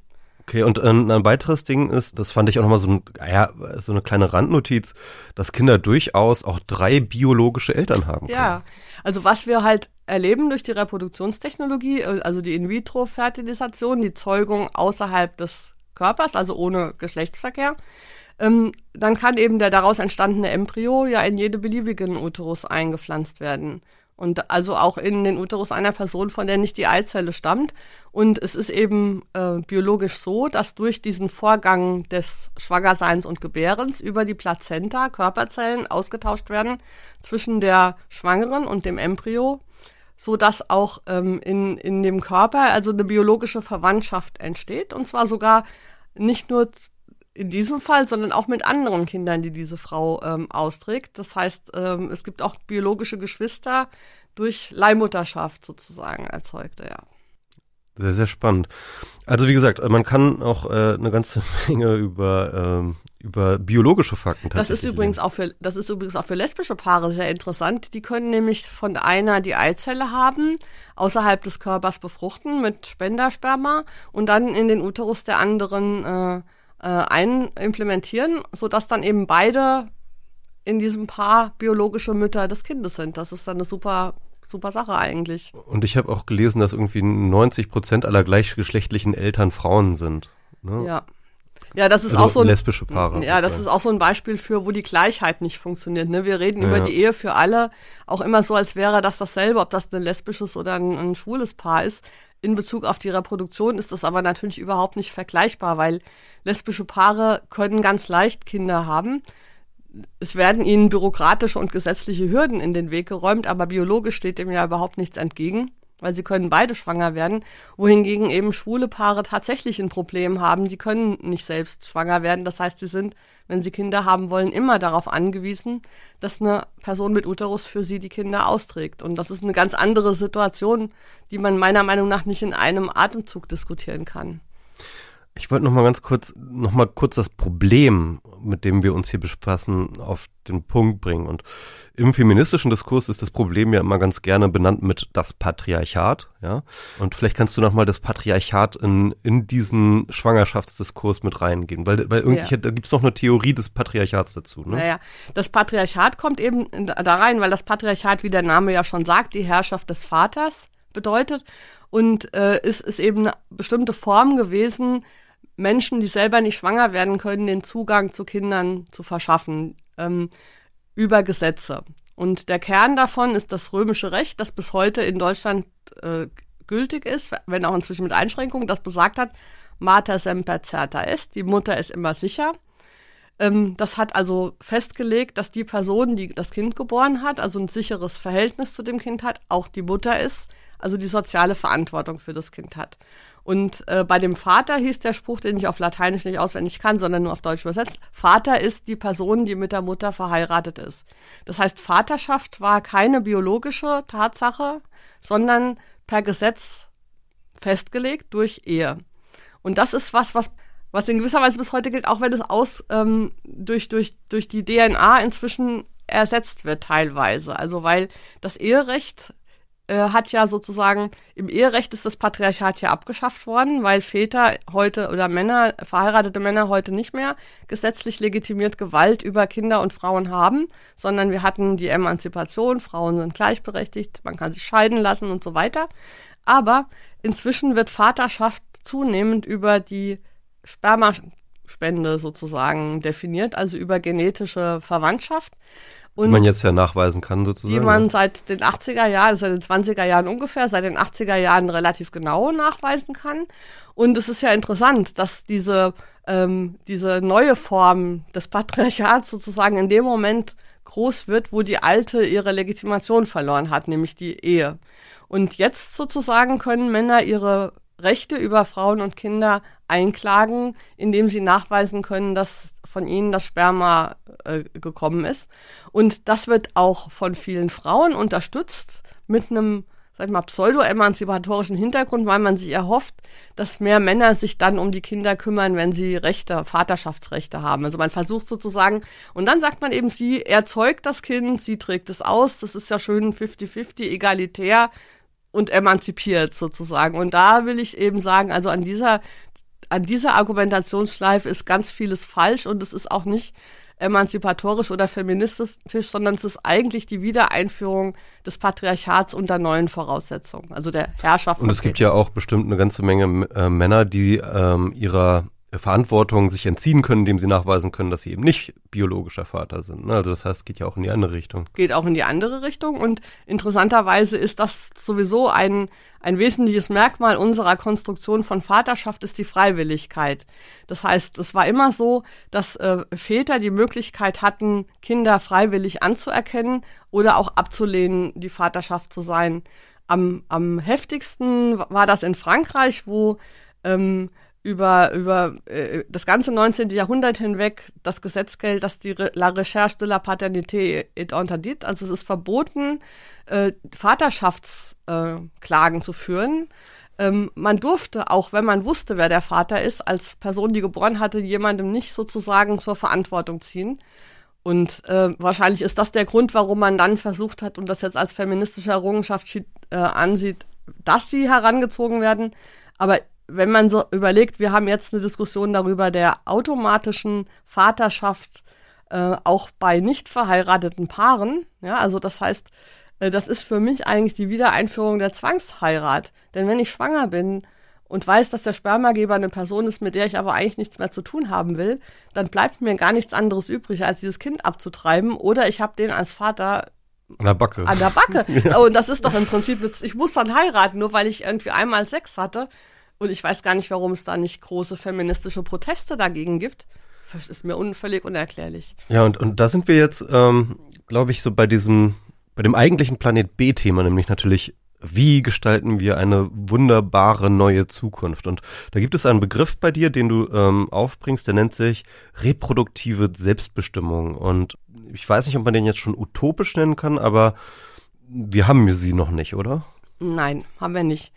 Okay, und ein, ein weiteres Ding ist, das fand ich auch nochmal so, ein, ja, so eine kleine Randnotiz, dass Kinder durchaus auch drei biologische Eltern haben können. Ja, also was wir halt erleben durch die Reproduktionstechnologie, also die In-vitro-Fertilisation, die Zeugung außerhalb des Körpers, also ohne Geschlechtsverkehr, ähm, dann kann eben der daraus entstandene Embryo ja in jede beliebigen Uterus eingepflanzt werden. Und also auch in den Uterus einer Person, von der nicht die Eizelle stammt. Und es ist eben äh, biologisch so, dass durch diesen Vorgang des Schwangerseins und Gebärens über die Plazenta Körperzellen ausgetauscht werden zwischen der Schwangeren und dem Embryo, so dass auch ähm, in, in dem Körper also eine biologische Verwandtschaft entsteht. Und zwar sogar nicht nur in diesem Fall, sondern auch mit anderen Kindern, die diese Frau ähm, austrägt. Das heißt, ähm, es gibt auch biologische Geschwister durch Leihmutterschaft sozusagen erzeugte, ja. Sehr, sehr spannend. Also wie gesagt, man kann auch äh, eine ganze Menge über, ähm, über biologische Fakten. Das ist übrigens auch für das ist übrigens auch für lesbische Paare sehr interessant. Die können nämlich von einer die Eizelle haben, außerhalb des Körpers befruchten mit Spendersperma und dann in den Uterus der anderen äh, äh, einimplementieren, sodass dann eben beide in diesem Paar biologische Mütter des Kindes sind. Das ist dann eine super super Sache eigentlich. Und ich habe auch gelesen, dass irgendwie 90 Prozent aller gleichgeschlechtlichen Eltern Frauen sind. Ne? Ja. Ja, das ist also auch so ein, lesbische Paare. Ja, das ist auch so ein Beispiel für, wo die Gleichheit nicht funktioniert. Ne? Wir reden ja, über die Ehe für alle auch immer so, als wäre das dasselbe, ob das ein lesbisches oder ein, ein schwules Paar ist. In Bezug auf die Reproduktion ist das aber natürlich überhaupt nicht vergleichbar, weil lesbische Paare können ganz leicht Kinder haben. Es werden ihnen bürokratische und gesetzliche Hürden in den Weg geräumt, aber biologisch steht dem ja überhaupt nichts entgegen, weil sie können beide schwanger werden, wohingegen eben schwule Paare tatsächlich ein Problem haben. Sie können nicht selbst schwanger werden. Das heißt, sie sind, wenn sie Kinder haben wollen, immer darauf angewiesen, dass eine Person mit Uterus für sie die Kinder austrägt. Und das ist eine ganz andere Situation, die man meiner Meinung nach nicht in einem Atemzug diskutieren kann. Ich wollte noch mal ganz kurz, noch mal kurz das Problem, mit dem wir uns hier befassen, auf den Punkt bringen. Und im feministischen Diskurs ist das Problem ja immer ganz gerne benannt mit das Patriarchat, ja. Und vielleicht kannst du noch mal das Patriarchat in, in diesen Schwangerschaftsdiskurs mit reingehen, weil, weil irgendwie, ja. da gibt es noch eine Theorie des Patriarchats dazu, ne? Naja, das Patriarchat kommt eben da rein, weil das Patriarchat, wie der Name ja schon sagt, die Herrschaft des Vaters bedeutet und äh, ist, ist eben eine bestimmte Form gewesen, Menschen, die selber nicht schwanger werden können, den Zugang zu Kindern zu verschaffen ähm, über Gesetze. Und der Kern davon ist das römische Recht, das bis heute in Deutschland äh, gültig ist, wenn auch inzwischen mit Einschränkungen, das besagt hat, Mater semper certa est, die Mutter ist immer sicher. Ähm, das hat also festgelegt, dass die Person, die das Kind geboren hat, also ein sicheres Verhältnis zu dem Kind hat, auch die Mutter ist, also die soziale Verantwortung für das Kind hat. Und äh, bei dem Vater hieß der Spruch, den ich auf Lateinisch nicht auswendig kann, sondern nur auf Deutsch übersetzt, Vater ist die Person, die mit der Mutter verheiratet ist. Das heißt, Vaterschaft war keine biologische Tatsache, sondern per Gesetz festgelegt durch Ehe. Und das ist was, was, was in gewisser Weise bis heute gilt, auch wenn es aus ähm, durch, durch, durch die DNA inzwischen ersetzt wird teilweise. Also weil das Eherecht äh, hat ja sozusagen, im Eherecht ist das Patriarchat ja abgeschafft worden, weil Väter heute oder Männer, verheiratete Männer heute nicht mehr gesetzlich legitimiert Gewalt über Kinder und Frauen haben, sondern wir hatten die Emanzipation, Frauen sind gleichberechtigt, man kann sich scheiden lassen und so weiter. Aber inzwischen wird Vaterschaft zunehmend über die Spermaspende sozusagen definiert, also über genetische Verwandtschaft. Und die man jetzt ja nachweisen kann, sozusagen. Die man seit den 80er Jahren, seit den 20er Jahren ungefähr, seit den 80er Jahren relativ genau nachweisen kann. Und es ist ja interessant, dass diese, ähm, diese neue Form des Patriarchats sozusagen in dem Moment groß wird, wo die alte ihre Legitimation verloren hat, nämlich die Ehe. Und jetzt sozusagen können Männer ihre Rechte über Frauen und Kinder einklagen, indem sie nachweisen können, dass von ihnen das Sperma äh, gekommen ist. Und das wird auch von vielen Frauen unterstützt mit einem sag ich mal, pseudo-emanzipatorischen Hintergrund, weil man sich erhofft, dass mehr Männer sich dann um die Kinder kümmern, wenn sie Rechte, Vaterschaftsrechte haben. Also man versucht sozusagen, und dann sagt man eben, sie erzeugt das Kind, sie trägt es aus, das ist ja schön 50-50, egalitär und emanzipiert sozusagen. Und da will ich eben sagen, also an dieser an dieser Argumentationsschleife ist ganz vieles falsch und es ist auch nicht emanzipatorisch oder feministisch, sondern es ist eigentlich die Wiedereinführung des Patriarchats unter neuen Voraussetzungen, also der Herrschaft. Und es gibt ja auch bestimmt eine ganze Menge äh, Männer, die ähm, ihrer Verantwortung sich entziehen können, indem sie nachweisen können, dass sie eben nicht biologischer Vater sind. Ne? Also das heißt, geht ja auch in die andere Richtung. Geht auch in die andere Richtung und interessanterweise ist das sowieso ein, ein wesentliches Merkmal unserer Konstruktion von Vaterschaft ist die Freiwilligkeit. Das heißt, es war immer so, dass äh, Väter die Möglichkeit hatten, Kinder freiwillig anzuerkennen oder auch abzulehnen, die Vaterschaft zu sein. Am, am heftigsten war das in Frankreich, wo ähm, über, über äh, das ganze 19. Jahrhundert hinweg das Gesetz gilt, dass die La Recherche de la Paternité est interdite, also es ist verboten, äh, Vaterschaftsklagen äh, zu führen. Ähm, man durfte, auch wenn man wusste, wer der Vater ist, als Person, die geboren hatte, jemandem nicht sozusagen zur Verantwortung ziehen. Und äh, wahrscheinlich ist das der Grund, warum man dann versucht hat und das jetzt als feministische Errungenschaft äh, ansieht, dass sie herangezogen werden. Aber wenn man so überlegt, wir haben jetzt eine Diskussion darüber der automatischen Vaterschaft äh, auch bei nicht verheirateten Paaren. Ja, also das heißt, äh, das ist für mich eigentlich die Wiedereinführung der Zwangsheirat. Denn wenn ich schwanger bin und weiß, dass der Spermageber eine Person ist, mit der ich aber eigentlich nichts mehr zu tun haben will, dann bleibt mir gar nichts anderes übrig, als dieses Kind abzutreiben. Oder ich habe den als Vater an der Backe. An der Backe. ja. Und das ist doch im Prinzip, ich muss dann heiraten, nur weil ich irgendwie einmal Sex hatte. Und ich weiß gar nicht, warum es da nicht große feministische Proteste dagegen gibt. Das ist mir un völlig unerklärlich. Ja, und, und da sind wir jetzt, ähm, glaube ich, so bei diesem, bei dem eigentlichen Planet B-Thema, nämlich natürlich, wie gestalten wir eine wunderbare neue Zukunft? Und da gibt es einen Begriff bei dir, den du ähm, aufbringst, der nennt sich reproduktive Selbstbestimmung. Und ich weiß nicht, ob man den jetzt schon utopisch nennen kann, aber wir haben sie noch nicht, oder? Nein, haben wir nicht.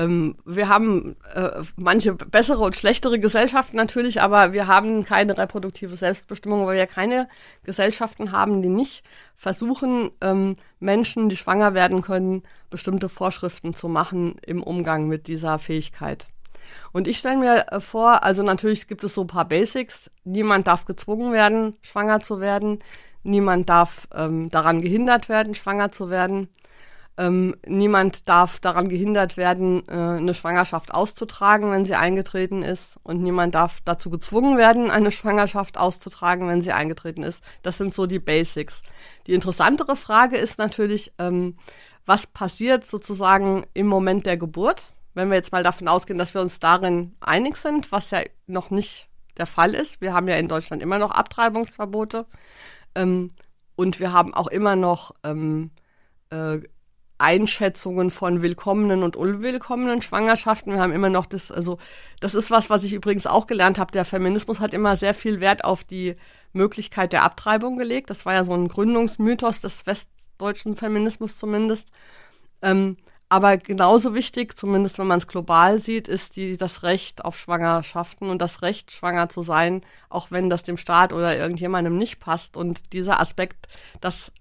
Ähm, wir haben äh, manche bessere und schlechtere Gesellschaften natürlich, aber wir haben keine reproduktive Selbstbestimmung, weil wir keine Gesellschaften haben, die nicht versuchen, ähm, Menschen, die schwanger werden können, bestimmte Vorschriften zu machen im Umgang mit dieser Fähigkeit. Und ich stelle mir äh, vor, also natürlich gibt es so ein paar Basics. Niemand darf gezwungen werden, schwanger zu werden. Niemand darf ähm, daran gehindert werden, schwanger zu werden. Ähm, niemand darf daran gehindert werden, äh, eine Schwangerschaft auszutragen, wenn sie eingetreten ist. Und niemand darf dazu gezwungen werden, eine Schwangerschaft auszutragen, wenn sie eingetreten ist. Das sind so die Basics. Die interessantere Frage ist natürlich, ähm, was passiert sozusagen im Moment der Geburt? Wenn wir jetzt mal davon ausgehen, dass wir uns darin einig sind, was ja noch nicht der Fall ist. Wir haben ja in Deutschland immer noch Abtreibungsverbote. Ähm, und wir haben auch immer noch ähm, äh, Einschätzungen von willkommenen und unwillkommenen Schwangerschaften. Wir haben immer noch das, also das ist was, was ich übrigens auch gelernt habe. Der Feminismus hat immer sehr viel Wert auf die Möglichkeit der Abtreibung gelegt. Das war ja so ein Gründungsmythos des westdeutschen Feminismus zumindest. Ähm, aber genauso wichtig, zumindest wenn man es global sieht, ist die, das Recht auf Schwangerschaften und das Recht, schwanger zu sein, auch wenn das dem Staat oder irgendjemandem nicht passt. Und dieser Aspekt, dass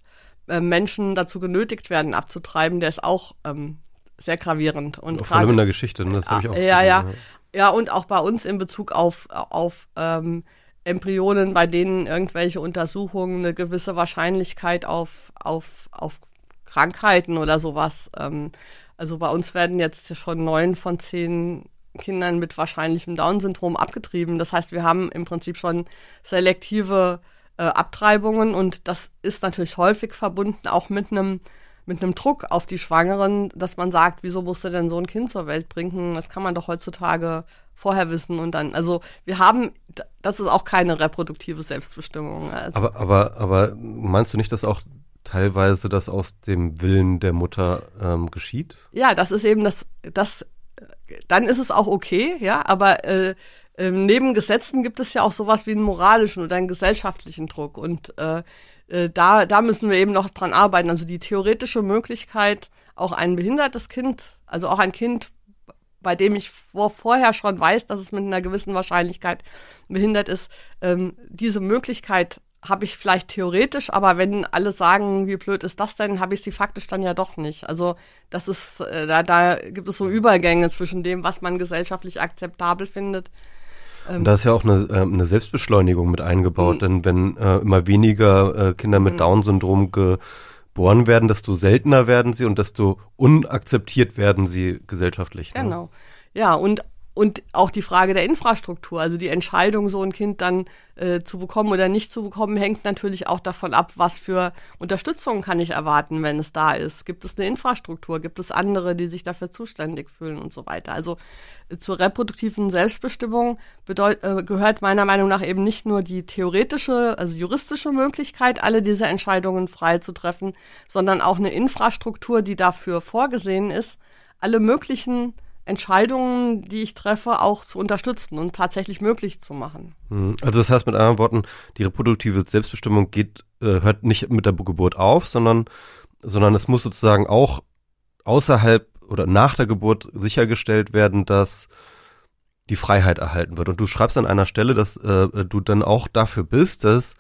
äh, Menschen dazu genötigt werden, abzutreiben, der ist auch ähm, sehr gravierend. Und Vor allem in der Geschichte, ne? das habe ich auch. Ja, ja, ja. und auch bei uns in Bezug auf, auf ähm, Embryonen, bei denen irgendwelche Untersuchungen eine gewisse Wahrscheinlichkeit auf, auf, auf Krankheiten oder sowas. Ähm, also bei uns werden jetzt schon neun von zehn Kindern mit wahrscheinlichem Down-Syndrom abgetrieben. Das heißt, wir haben im Prinzip schon selektive äh, Abtreibungen und das ist natürlich häufig verbunden auch mit einem mit einem Druck auf die Schwangeren, dass man sagt, wieso musste denn so ein Kind zur Welt bringen? Das kann man doch heutzutage vorher wissen und dann, also wir haben, das ist auch keine reproduktive Selbstbestimmung. Also. Aber, aber, aber meinst du nicht, dass auch teilweise das aus dem Willen der Mutter ähm, geschieht? Ja, das ist eben das, das, dann ist es auch okay, ja, aber äh, ähm, neben Gesetzen gibt es ja auch sowas wie einen moralischen oder einen gesellschaftlichen Druck. Und äh, äh, da, da müssen wir eben noch dran arbeiten. Also die theoretische Möglichkeit, auch ein behindertes Kind, also auch ein Kind, bei dem ich vor, vorher schon weiß, dass es mit einer gewissen Wahrscheinlichkeit behindert ist, ähm, diese Möglichkeit habe ich vielleicht theoretisch, aber wenn alle sagen, wie blöd ist das denn, habe ich sie faktisch dann ja doch nicht. Also das ist, äh, da, da gibt es so Übergänge zwischen dem, was man gesellschaftlich akzeptabel findet ähm, da ist ja auch eine, äh, eine Selbstbeschleunigung mit eingebaut, mhm. denn wenn äh, immer weniger äh, Kinder mit mhm. Down-Syndrom geboren werden, desto seltener werden sie und desto unakzeptiert werden sie gesellschaftlich. Ne? Genau. Ja, und und auch die Frage der Infrastruktur, also die Entscheidung, so ein Kind dann äh, zu bekommen oder nicht zu bekommen, hängt natürlich auch davon ab, was für Unterstützung kann ich erwarten, wenn es da ist. Gibt es eine Infrastruktur? Gibt es andere, die sich dafür zuständig fühlen und so weiter? Also äh, zur reproduktiven Selbstbestimmung äh, gehört meiner Meinung nach eben nicht nur die theoretische, also juristische Möglichkeit, alle diese Entscheidungen frei zu treffen, sondern auch eine Infrastruktur, die dafür vorgesehen ist, alle möglichen Entscheidungen, die ich treffe, auch zu unterstützen und tatsächlich möglich zu machen. Hm, also das heißt mit anderen Worten, die reproduktive Selbstbestimmung geht, äh, hört nicht mit der Geburt auf, sondern, sondern es muss sozusagen auch außerhalb oder nach der Geburt sichergestellt werden, dass die Freiheit erhalten wird. Und du schreibst an einer Stelle, dass äh, du dann auch dafür bist, dass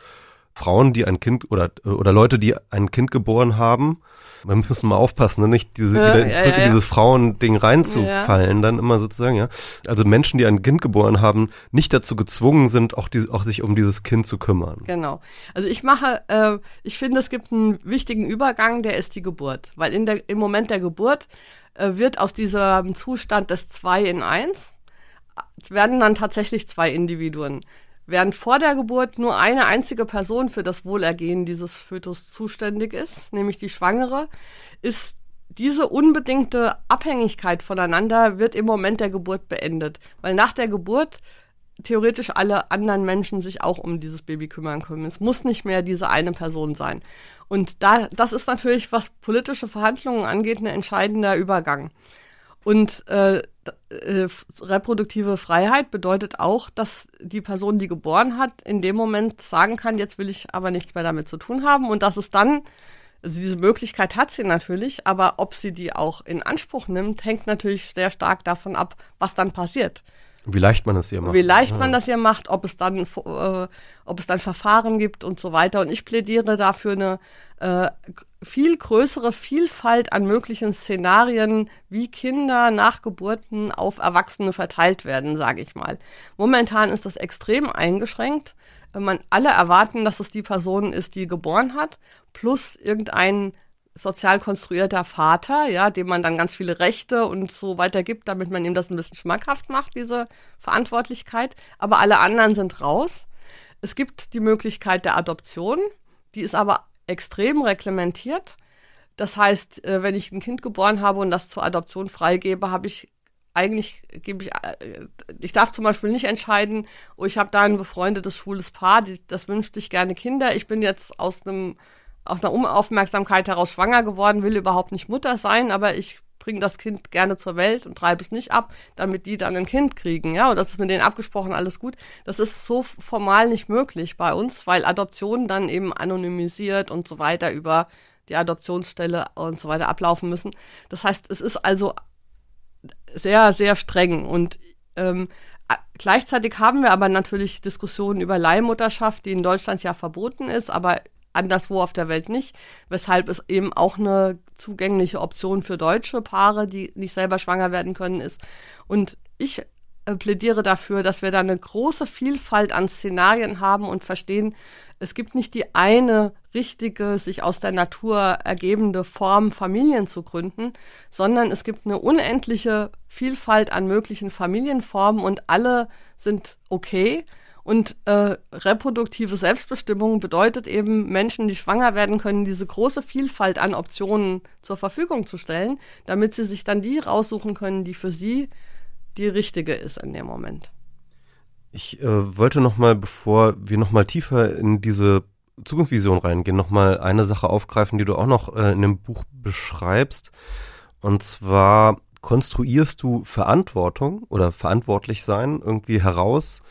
Frauen, die ein Kind oder oder Leute, die ein Kind geboren haben, wir müssen mal aufpassen, ne? nicht diese Ja, wieder ja, zurück ja, in dieses Frauending reinzufallen, dann immer sozusagen, ja. Also Menschen, die ein Kind geboren haben, nicht dazu gezwungen sind, auch, die, auch sich um dieses Kind zu kümmern. Genau. Also ich mache, äh, ich finde, es gibt einen wichtigen Übergang, der ist die Geburt. Weil in der, im Moment der Geburt äh, wird aus diesem Zustand des zwei in eins äh, werden dann tatsächlich zwei Individuen. Während vor der Geburt nur eine einzige Person für das Wohlergehen dieses Fötus zuständig ist, nämlich die Schwangere, ist diese unbedingte Abhängigkeit voneinander wird im Moment der Geburt beendet. Weil nach der Geburt theoretisch alle anderen Menschen sich auch um dieses Baby kümmern können. Es muss nicht mehr diese eine Person sein. Und da, das ist natürlich, was politische Verhandlungen angeht, ein entscheidender Übergang. Und äh, äh, reproduktive Freiheit bedeutet auch, dass die Person, die geboren hat, in dem Moment sagen kann, jetzt will ich aber nichts mehr damit zu tun haben. Und dass es dann, also diese Möglichkeit hat sie natürlich, aber ob sie die auch in Anspruch nimmt, hängt natürlich sehr stark davon ab, was dann passiert. Wie leicht man es hier macht. Wie leicht Ja. man das hier macht, ob es dann, äh, ob es dann Verfahren gibt und so weiter. Und ich plädiere dafür eine äh, viel größere Vielfalt an möglichen Szenarien, wie Kinder nach Geburten auf Erwachsene verteilt werden, sage ich mal. Momentan ist das extrem eingeschränkt. Äh, Man alle erwarten, dass es die Person ist, die geboren hat, plus irgendein sozial konstruierter Vater, ja, dem man dann ganz viele Rechte und so weiter gibt, damit man ihm das ein bisschen schmackhaft macht, diese Verantwortlichkeit. Aber alle anderen sind raus. Es gibt die Möglichkeit der Adoption, die ist aber extrem reglementiert. Das heißt, äh, wenn ich ein Kind geboren habe und das zur Adoption freigebe, habe ich eigentlich gebe ich, äh, ich darf zum Beispiel nicht entscheiden, oh, ich habe da ein befreundetes schwules Paar, die, das wünscht sich gerne Kinder. Ich bin jetzt aus einem aus einer Unaufmerksamkeit heraus schwanger geworden, will überhaupt nicht Mutter sein, aber ich bringe das Kind gerne zur Welt und treibe es nicht ab, damit die dann ein Kind kriegen, ja, und das ist mit denen abgesprochen, alles gut. Das ist so formal nicht möglich bei uns, weil Adoptionen dann eben anonymisiert und so weiter über die Adoptionsstelle und so weiter ablaufen müssen. Das heißt, es ist also sehr, sehr streng und ähm, gleichzeitig haben wir aber natürlich Diskussionen über Leihmutterschaft, die in Deutschland ja verboten ist, aber anderswo auf der Welt nicht, weshalb es eben auch eine zugängliche Option für deutsche Paare, die nicht selber schwanger werden können, ist. Und ich äh, plädiere dafür, dass wir da eine große Vielfalt an Szenarien haben und verstehen, es gibt nicht die eine richtige, sich aus der Natur ergebende Form, Familien zu gründen, sondern es gibt eine unendliche Vielfalt an möglichen Familienformen und alle sind okay. Und äh, reproduktive Selbstbestimmung bedeutet eben, Menschen, die schwanger werden können, diese große Vielfalt an Optionen zur Verfügung zu stellen, damit sie sich dann die raussuchen können, die für sie die richtige ist in dem Moment. Ich äh, wollte noch mal, bevor wir noch mal tiefer in diese Zukunftsvision reingehen, noch mal eine Sache aufgreifen, die du auch noch äh, in dem Buch beschreibst. Und zwar konstruierst du Verantwortung oder verantwortlich sein irgendwie heraus,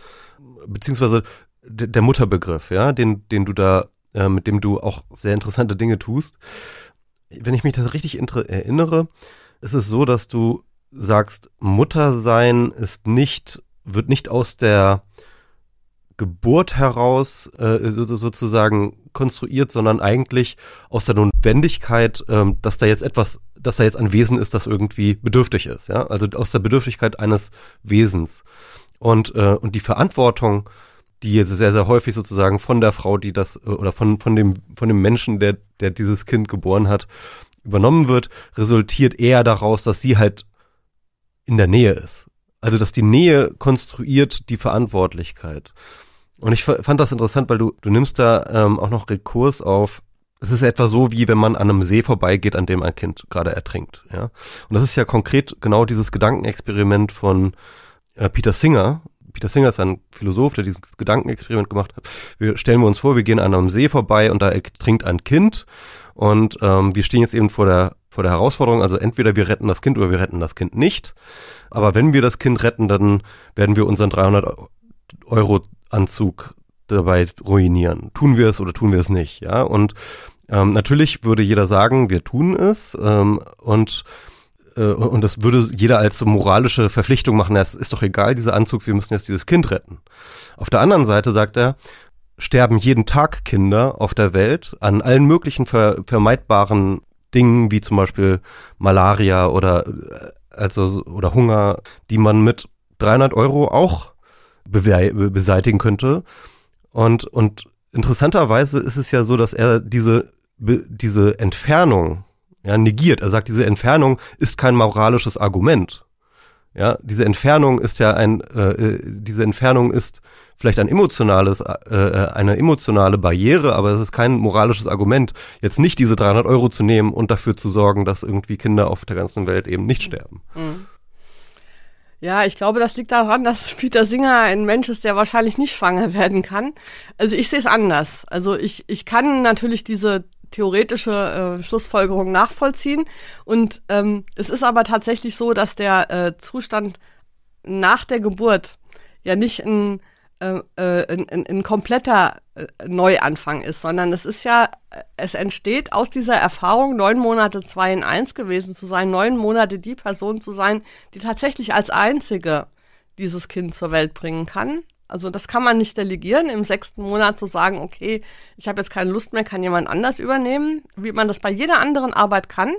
beziehungsweise de- der Mutterbegriff, ja, den, den du da, äh, mit dem du auch sehr interessante Dinge tust. Wenn ich mich das richtig erinnere, ist es so, dass du sagst, Muttersein ist nicht, wird nicht aus der Geburt heraus äh, so- sozusagen konstruiert, sondern eigentlich aus der Notwendigkeit, ähm, dass da jetzt etwas, dass da jetzt ein Wesen ist, das irgendwie bedürftig ist, ja, also aus der Bedürftigkeit eines Wesens und äh, und die Verantwortung, die jetzt sehr sehr häufig sozusagen von der Frau, die das äh, oder von von dem von dem Menschen, der der dieses Kind geboren hat, übernommen wird, resultiert eher daraus, dass sie halt in der Nähe ist. Also, dass die Nähe konstruiert die Verantwortlichkeit. Und ich fand das interessant, weil du, du nimmst da ähm, auch noch Rekurs auf es ist etwa so, wie wenn man an einem See vorbeigeht, an dem ein Kind gerade ertrinkt. Ja? Und das ist ja konkret genau dieses Gedankenexperiment von äh, Peter Singer. Peter Singer ist ein Philosoph, der dieses Gedankenexperiment gemacht hat. Wir stellen wir uns vor, wir gehen an einem See vorbei und da ertrinkt ein Kind und ähm, wir stehen jetzt eben vor der vor der Herausforderung, also entweder wir retten das Kind oder wir retten das Kind nicht. Aber wenn wir das Kind retten, dann werden wir unseren 300 Euro Anzug dabei ruinieren. Tun wir es oder tun wir es nicht, ja? Und ähm, natürlich würde jeder sagen, wir tun es ähm, und äh, und das würde jeder als so moralische Verpflichtung machen. Es ist doch egal, dieser Anzug, wir müssen jetzt dieses Kind retten. Auf der anderen Seite sagt er, sterben jeden Tag Kinder auf der Welt an allen möglichen ver vermeidbaren Dingen, wie zum Beispiel Malaria oder äh, also oder Hunger, die man mit 300 Euro auch beseitigen könnte. Und, und interessanterweise ist es ja so, dass er diese, diese Entfernung ja, negiert. Er sagt, diese Entfernung ist kein moralisches Argument. Ja, diese Entfernung ist ja ein, äh, äh diese Entfernung ist vielleicht ein emotionales, äh, äh, eine emotionale Barriere, aber es ist kein moralisches Argument, jetzt nicht diese 300 Euro zu nehmen und dafür zu sorgen, dass irgendwie Kinder auf der ganzen Welt eben nicht sterben. Mhm. Ja, ich glaube, das liegt daran, dass Peter Singer ein Mensch ist, der wahrscheinlich nicht schwanger werden kann. Also ich sehe es anders. Also ich, ich kann natürlich diese theoretische äh, Schlussfolgerung nachvollziehen. Und ähm, es ist aber tatsächlich so, dass der äh, Zustand nach der Geburt ja nicht ein äh, äh, ein, ein, ein kompletter äh, Neuanfang ist, sondern es ist ja, es entsteht aus dieser Erfahrung, neun Monate zwei in eins gewesen zu sein, neun Monate die Person zu sein, die tatsächlich als einzige dieses Kind zur Welt bringen kann. Also das kann man nicht delegieren, im sechsten Monat zu sagen, okay, ich habe jetzt keine Lust mehr, kann jemand anders übernehmen, wie man das bei jeder anderen Arbeit kann.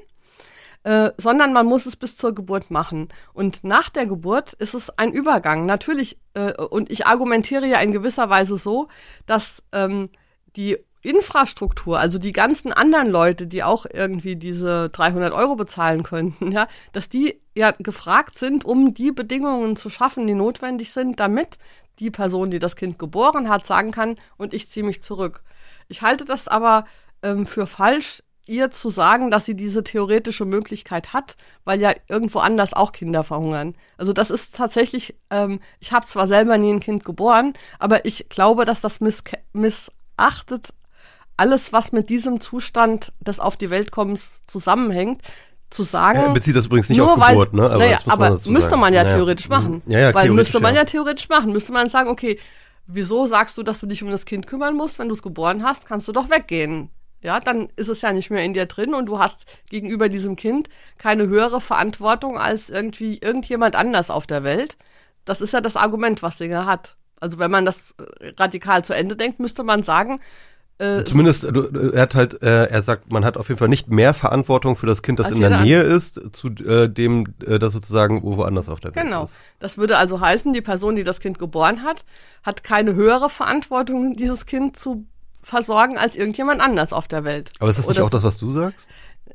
Äh, sondern man muss es bis zur Geburt machen. Und nach der Geburt ist es ein Übergang. Natürlich, äh, und ich argumentiere ja in gewisser Weise so, dass ähm, die Infrastruktur, also die ganzen anderen Leute, die auch irgendwie diese 300 Euro bezahlen könnten, ja, dass die ja gefragt sind, um die Bedingungen zu schaffen, die notwendig sind, damit die Person, die das Kind geboren hat, sagen kann, und ich ziehe mich zurück. Ich halte das aber ähm, für falsch, ihr zu sagen, dass sie diese theoretische Möglichkeit hat, weil ja irgendwo anders auch Kinder verhungern. Also das ist tatsächlich, ähm, ich habe zwar selber nie ein Kind geboren, aber ich glaube, dass das miss missachtet alles, was mit diesem Zustand des auf die Welt kommens zusammenhängt, zu sagen. Er bezieht das übrigens nicht auf Geburt, weil, ne? Aber, naja, aber müsste man ja naja. theoretisch mhm. machen. Ja, ja, weil müsste man ja. ja theoretisch machen. Müsste man sagen, okay, wieso sagst du, dass du dich um das Kind kümmern musst, wenn du es geboren hast, kannst du doch weggehen ja, dann ist es ja nicht mehr in dir drin und du hast gegenüber diesem Kind keine höhere Verantwortung als irgendwie irgendjemand anders auf der Welt. Das ist ja das Argument, was Singer hat. Also wenn man das äh, radikal zu Ende denkt, müsste man sagen, äh, Zumindest, er hat halt, äh, er sagt, man hat auf jeden Fall nicht mehr Verantwortung für das Kind, das in der Nähe ist, zu äh, dem, äh, das sozusagen woanders auf der Welt genau. ist. Genau. Das würde also heißen, die Person, die das Kind geboren hat, hat keine höhere Verantwortung, dieses Kind zu versorgen als irgendjemand anders auf der Welt. Aber ist das nicht Oder auch das, was du sagst?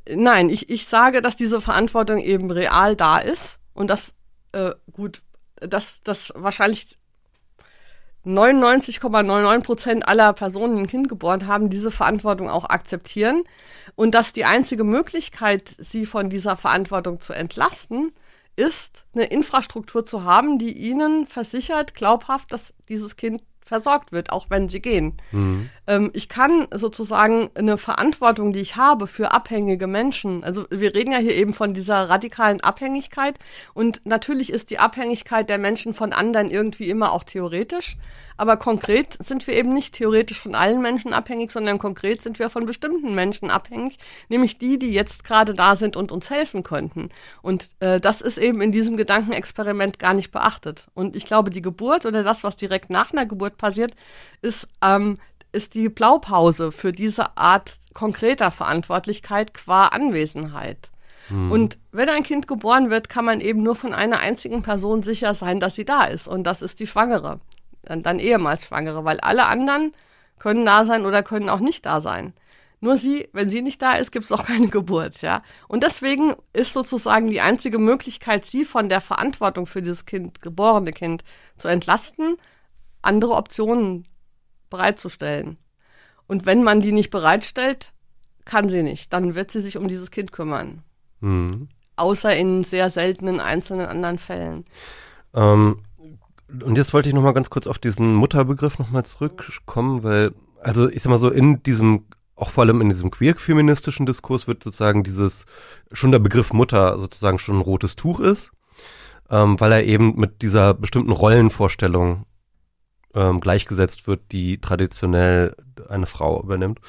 Nein, ich, ich sage, dass diese Verantwortung eben real da ist und dass, äh, gut, dass das wahrscheinlich 99,99 Prozent aller Personen, die ein Kind geboren haben, diese Verantwortung auch akzeptieren und dass die einzige Möglichkeit, sie von dieser Verantwortung zu entlasten, ist, eine Infrastruktur zu haben, die ihnen versichert, glaubhaft, dass dieses Kind versorgt wird, auch wenn sie gehen. Mhm. Ähm, ich kann sozusagen eine Verantwortung, die ich habe für abhängige Menschen, also wir reden ja hier eben von dieser radikalen Abhängigkeit und natürlich ist die Abhängigkeit der Menschen von anderen irgendwie immer auch theoretisch, aber konkret sind wir eben nicht theoretisch von allen Menschen abhängig, sondern konkret sind wir von bestimmten Menschen abhängig, nämlich die, die jetzt gerade da sind und uns helfen könnten. Und äh, das ist eben in diesem Gedankenexperiment gar nicht beachtet. Und ich glaube, die Geburt oder das, was direkt nach einer Geburt passiert, ist ähm, ist die Blaupause für diese Art konkreter Verantwortlichkeit qua Anwesenheit. Hm. Und wenn ein Kind geboren wird, kann man eben nur von einer einzigen Person sicher sein, dass sie da ist. Und das ist die Schwangere dann, dann ehemals Schwangere, weil alle anderen können da sein oder können auch nicht da sein. Nur sie, wenn sie nicht da ist, gibt es auch keine Geburt, ja. Und deswegen ist sozusagen die einzige Möglichkeit, sie von der Verantwortung für dieses Kind, geborene Kind, zu entlasten, andere Optionen bereitzustellen. Und wenn man die nicht bereitstellt, kann sie nicht. Dann wird sie sich um dieses Kind kümmern. Mhm. Außer in sehr seltenen einzelnen anderen Fällen. Ähm, und jetzt wollte ich noch mal ganz kurz auf diesen Mutterbegriff noch mal zurückkommen, weil, also ich sag mal so, in diesem auch vor allem in diesem queer-feministischen Diskurs wird sozusagen dieses, schon der Begriff Mutter sozusagen schon ein rotes Tuch ist, ähm, weil er eben mit dieser bestimmten Rollenvorstellung ähm, gleichgesetzt wird, die traditionell eine Frau übernimmt.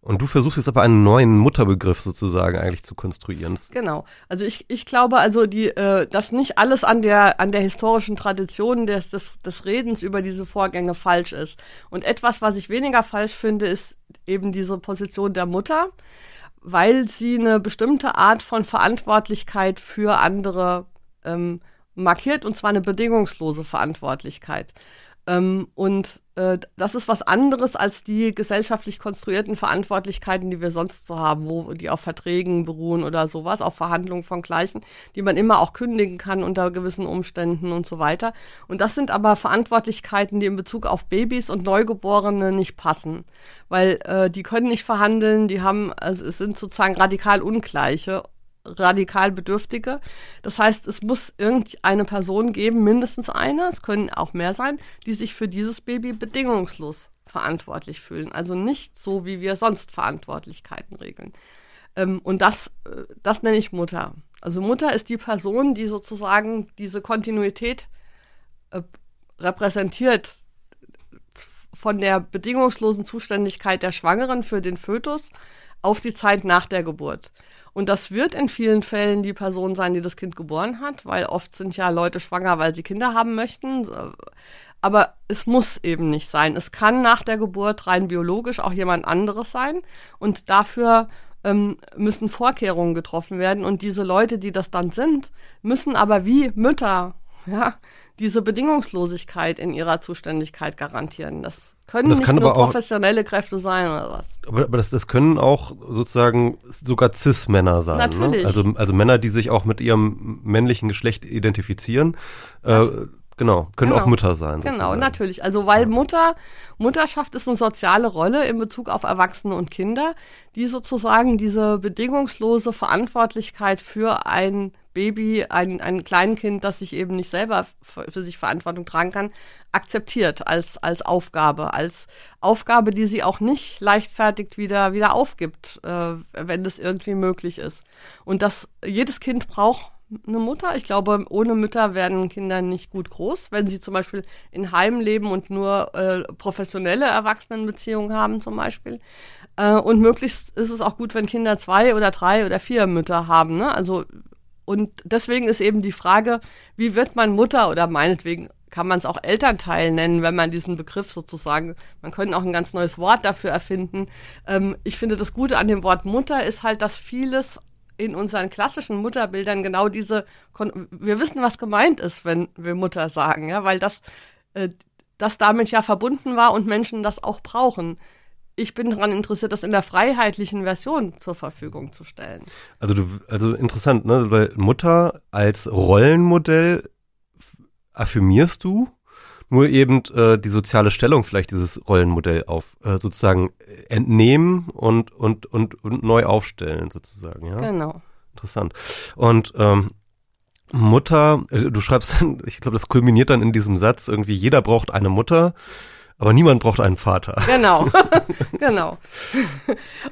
Und du versuchst jetzt aber einen neuen Mutterbegriff sozusagen eigentlich zu konstruieren. Genau. Also ich, ich glaube also, die, äh, dass nicht alles an der, an der historischen Tradition des, des, des Redens über diese Vorgänge falsch ist. Und etwas, was ich weniger falsch finde, ist eben diese Position der Mutter, weil sie eine bestimmte Art von Verantwortlichkeit für andere ähm, markiert, und zwar eine bedingungslose Verantwortlichkeit. Ähm, und äh, das ist was anderes als die gesellschaftlich konstruierten Verantwortlichkeiten, die wir sonst so haben, wo die auf Verträgen beruhen oder sowas, auf Verhandlungen von Gleichen, die man immer auch kündigen kann unter gewissen Umständen und so weiter. Und das sind aber Verantwortlichkeiten, die in Bezug auf Babys und Neugeborene nicht passen, weil äh, die können nicht verhandeln, die haben, also es sind sozusagen radikal ungleiche radikal Bedürftige. Das heißt, es muss irgendeine Person geben, mindestens eine, es können auch mehr sein, die sich für dieses Baby bedingungslos verantwortlich fühlen. Also nicht so, wie wir sonst Verantwortlichkeiten regeln. Ähm, und das, äh, das nenne ich Mutter. Also Mutter ist die Person, die sozusagen diese Kontinuität äh, repräsentiert von der bedingungslosen Zuständigkeit der Schwangeren für den Fötus auf die Zeit nach der Geburt. Und das wird in vielen Fällen die Person sein, die das Kind geboren hat, weil oft sind ja Leute schwanger, weil sie Kinder haben möchten. Aber es muss eben nicht sein. Es kann nach der Geburt rein biologisch auch jemand anderes sein. Und dafür ähm, müssen Vorkehrungen getroffen werden. Und diese Leute, die das dann sind, müssen aber wie Mütter, ja, diese Bedingungslosigkeit in ihrer Zuständigkeit garantieren. Das können das nicht nur professionelle auch, Kräfte sein oder was. Aber, aber das, das können auch sozusagen sogar Cis-Männer sein. Ne? Natürlich. Ne? Also, also Männer, die sich auch mit ihrem männlichen Geschlecht identifizieren. Äh, Genau, können genau. auch Mütter sein. Genau, sozusagen. Genau, natürlich. Also weil Mutter, Mutterschaft ist eine soziale Rolle in Bezug auf Erwachsene und Kinder, die sozusagen diese bedingungslose Verantwortlichkeit für ein Baby, ein, ein Kleinkind, das sich eben nicht selber für, sich Verantwortung tragen kann, akzeptiert als, als Aufgabe, als Aufgabe, die sie auch nicht leichtfertig wieder, wieder aufgibt, äh, wenn das irgendwie möglich ist. Und dass jedes Kind braucht eine Mutter. Ich glaube, ohne Mütter werden Kinder nicht gut groß, wenn sie zum Beispiel in Heimen leben und nur äh, professionelle Erwachsenenbeziehungen haben zum Beispiel. Äh, und möglichst ist es auch gut, wenn Kinder zwei oder drei oder vier Mütter haben. Ne? Also und deswegen ist eben die Frage, wie wird man Mutter oder meinetwegen kann man es auch Elternteil nennen, wenn man diesen Begriff sozusagen, man könnte auch ein ganz neues Wort dafür erfinden. Ähm, ich finde, das Gute an dem Wort Mutter ist halt, dass vieles in unseren klassischen Mutterbildern genau diese, wir wissen, was gemeint ist, wenn wir Mutter sagen, ja, weil das, äh, das damit ja verbunden war und Menschen das auch brauchen. Ich bin daran interessiert, das in der freiheitlichen Version zur Verfügung zu stellen. Also du, also interessant, ne? Weil Mutter als Rollenmodell affirmierst du nur eben äh, die soziale Stellung vielleicht dieses Rollenmodell auf äh, sozusagen entnehmen und, und, und, und neu aufstellen sozusagen, ja? Genau. Interessant. Und ähm, Mutter, äh, du schreibst, ich glaube, das kulminiert dann in diesem Satz irgendwie, jeder braucht eine Mutter. Aber niemand braucht einen Vater. Genau, genau.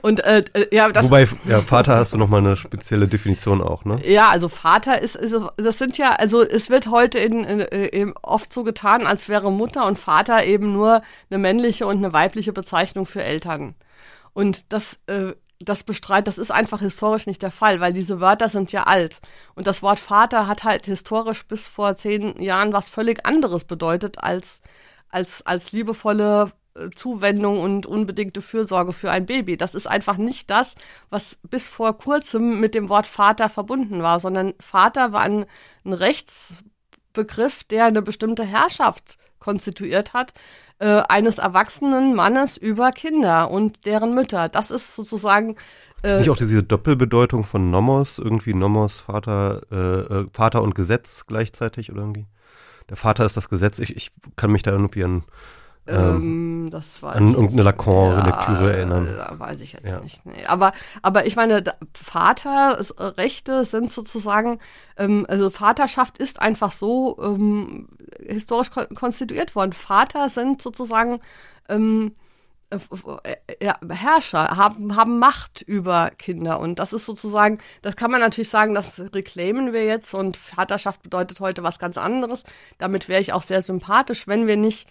Und äh, äh, ja, das. Wobei, ja, Vater hast du nochmal eine spezielle Definition auch, ne? Ja, also Vater ist, ist, das sind ja, also es wird heute in, in, in, oft so getan, als wäre Mutter und Vater eben nur eine männliche und eine weibliche Bezeichnung für Eltern. Und das äh, das bestreitet, das ist einfach historisch nicht der Fall, weil diese Wörter sind ja alt. Und das Wort Vater hat halt historisch bis vor zehn Jahren was völlig anderes bedeutet als als, als liebevolle äh, Zuwendung und unbedingte Fürsorge für ein Baby. Das ist einfach nicht das, was bis vor kurzem mit dem Wort Vater verbunden war, sondern Vater war ein, ein Rechtsbegriff, der eine bestimmte Herrschaft konstituiert hat, äh, eines erwachsenen Mannes über Kinder und deren Mütter. Das ist sozusagen ist nicht auch diese Doppelbedeutung von Nomos, irgendwie Nomos, Vater, äh, äh, Vater und Gesetz gleichzeitig oder irgendwie? Der Vater ist das Gesetz. Ich, ich kann mich da irgendwie an ähm, war an irgendeine Lacan-Lektüre ja, erinnern. Da weiß ich jetzt ja. nicht. Nee. Aber, aber ich meine, Vaterrechte sind sozusagen, ähm, also Vaterschaft ist einfach so ähm, historisch kon konstituiert worden. Vater sind sozusagen ähm, äh, ja, Herrscher, haben, haben Macht über Kinder. Und das ist sozusagen, das kann man natürlich sagen, das reclaimen wir jetzt und Vaterschaft bedeutet heute was ganz anderes. Damit wäre ich auch sehr sympathisch, wenn wir nicht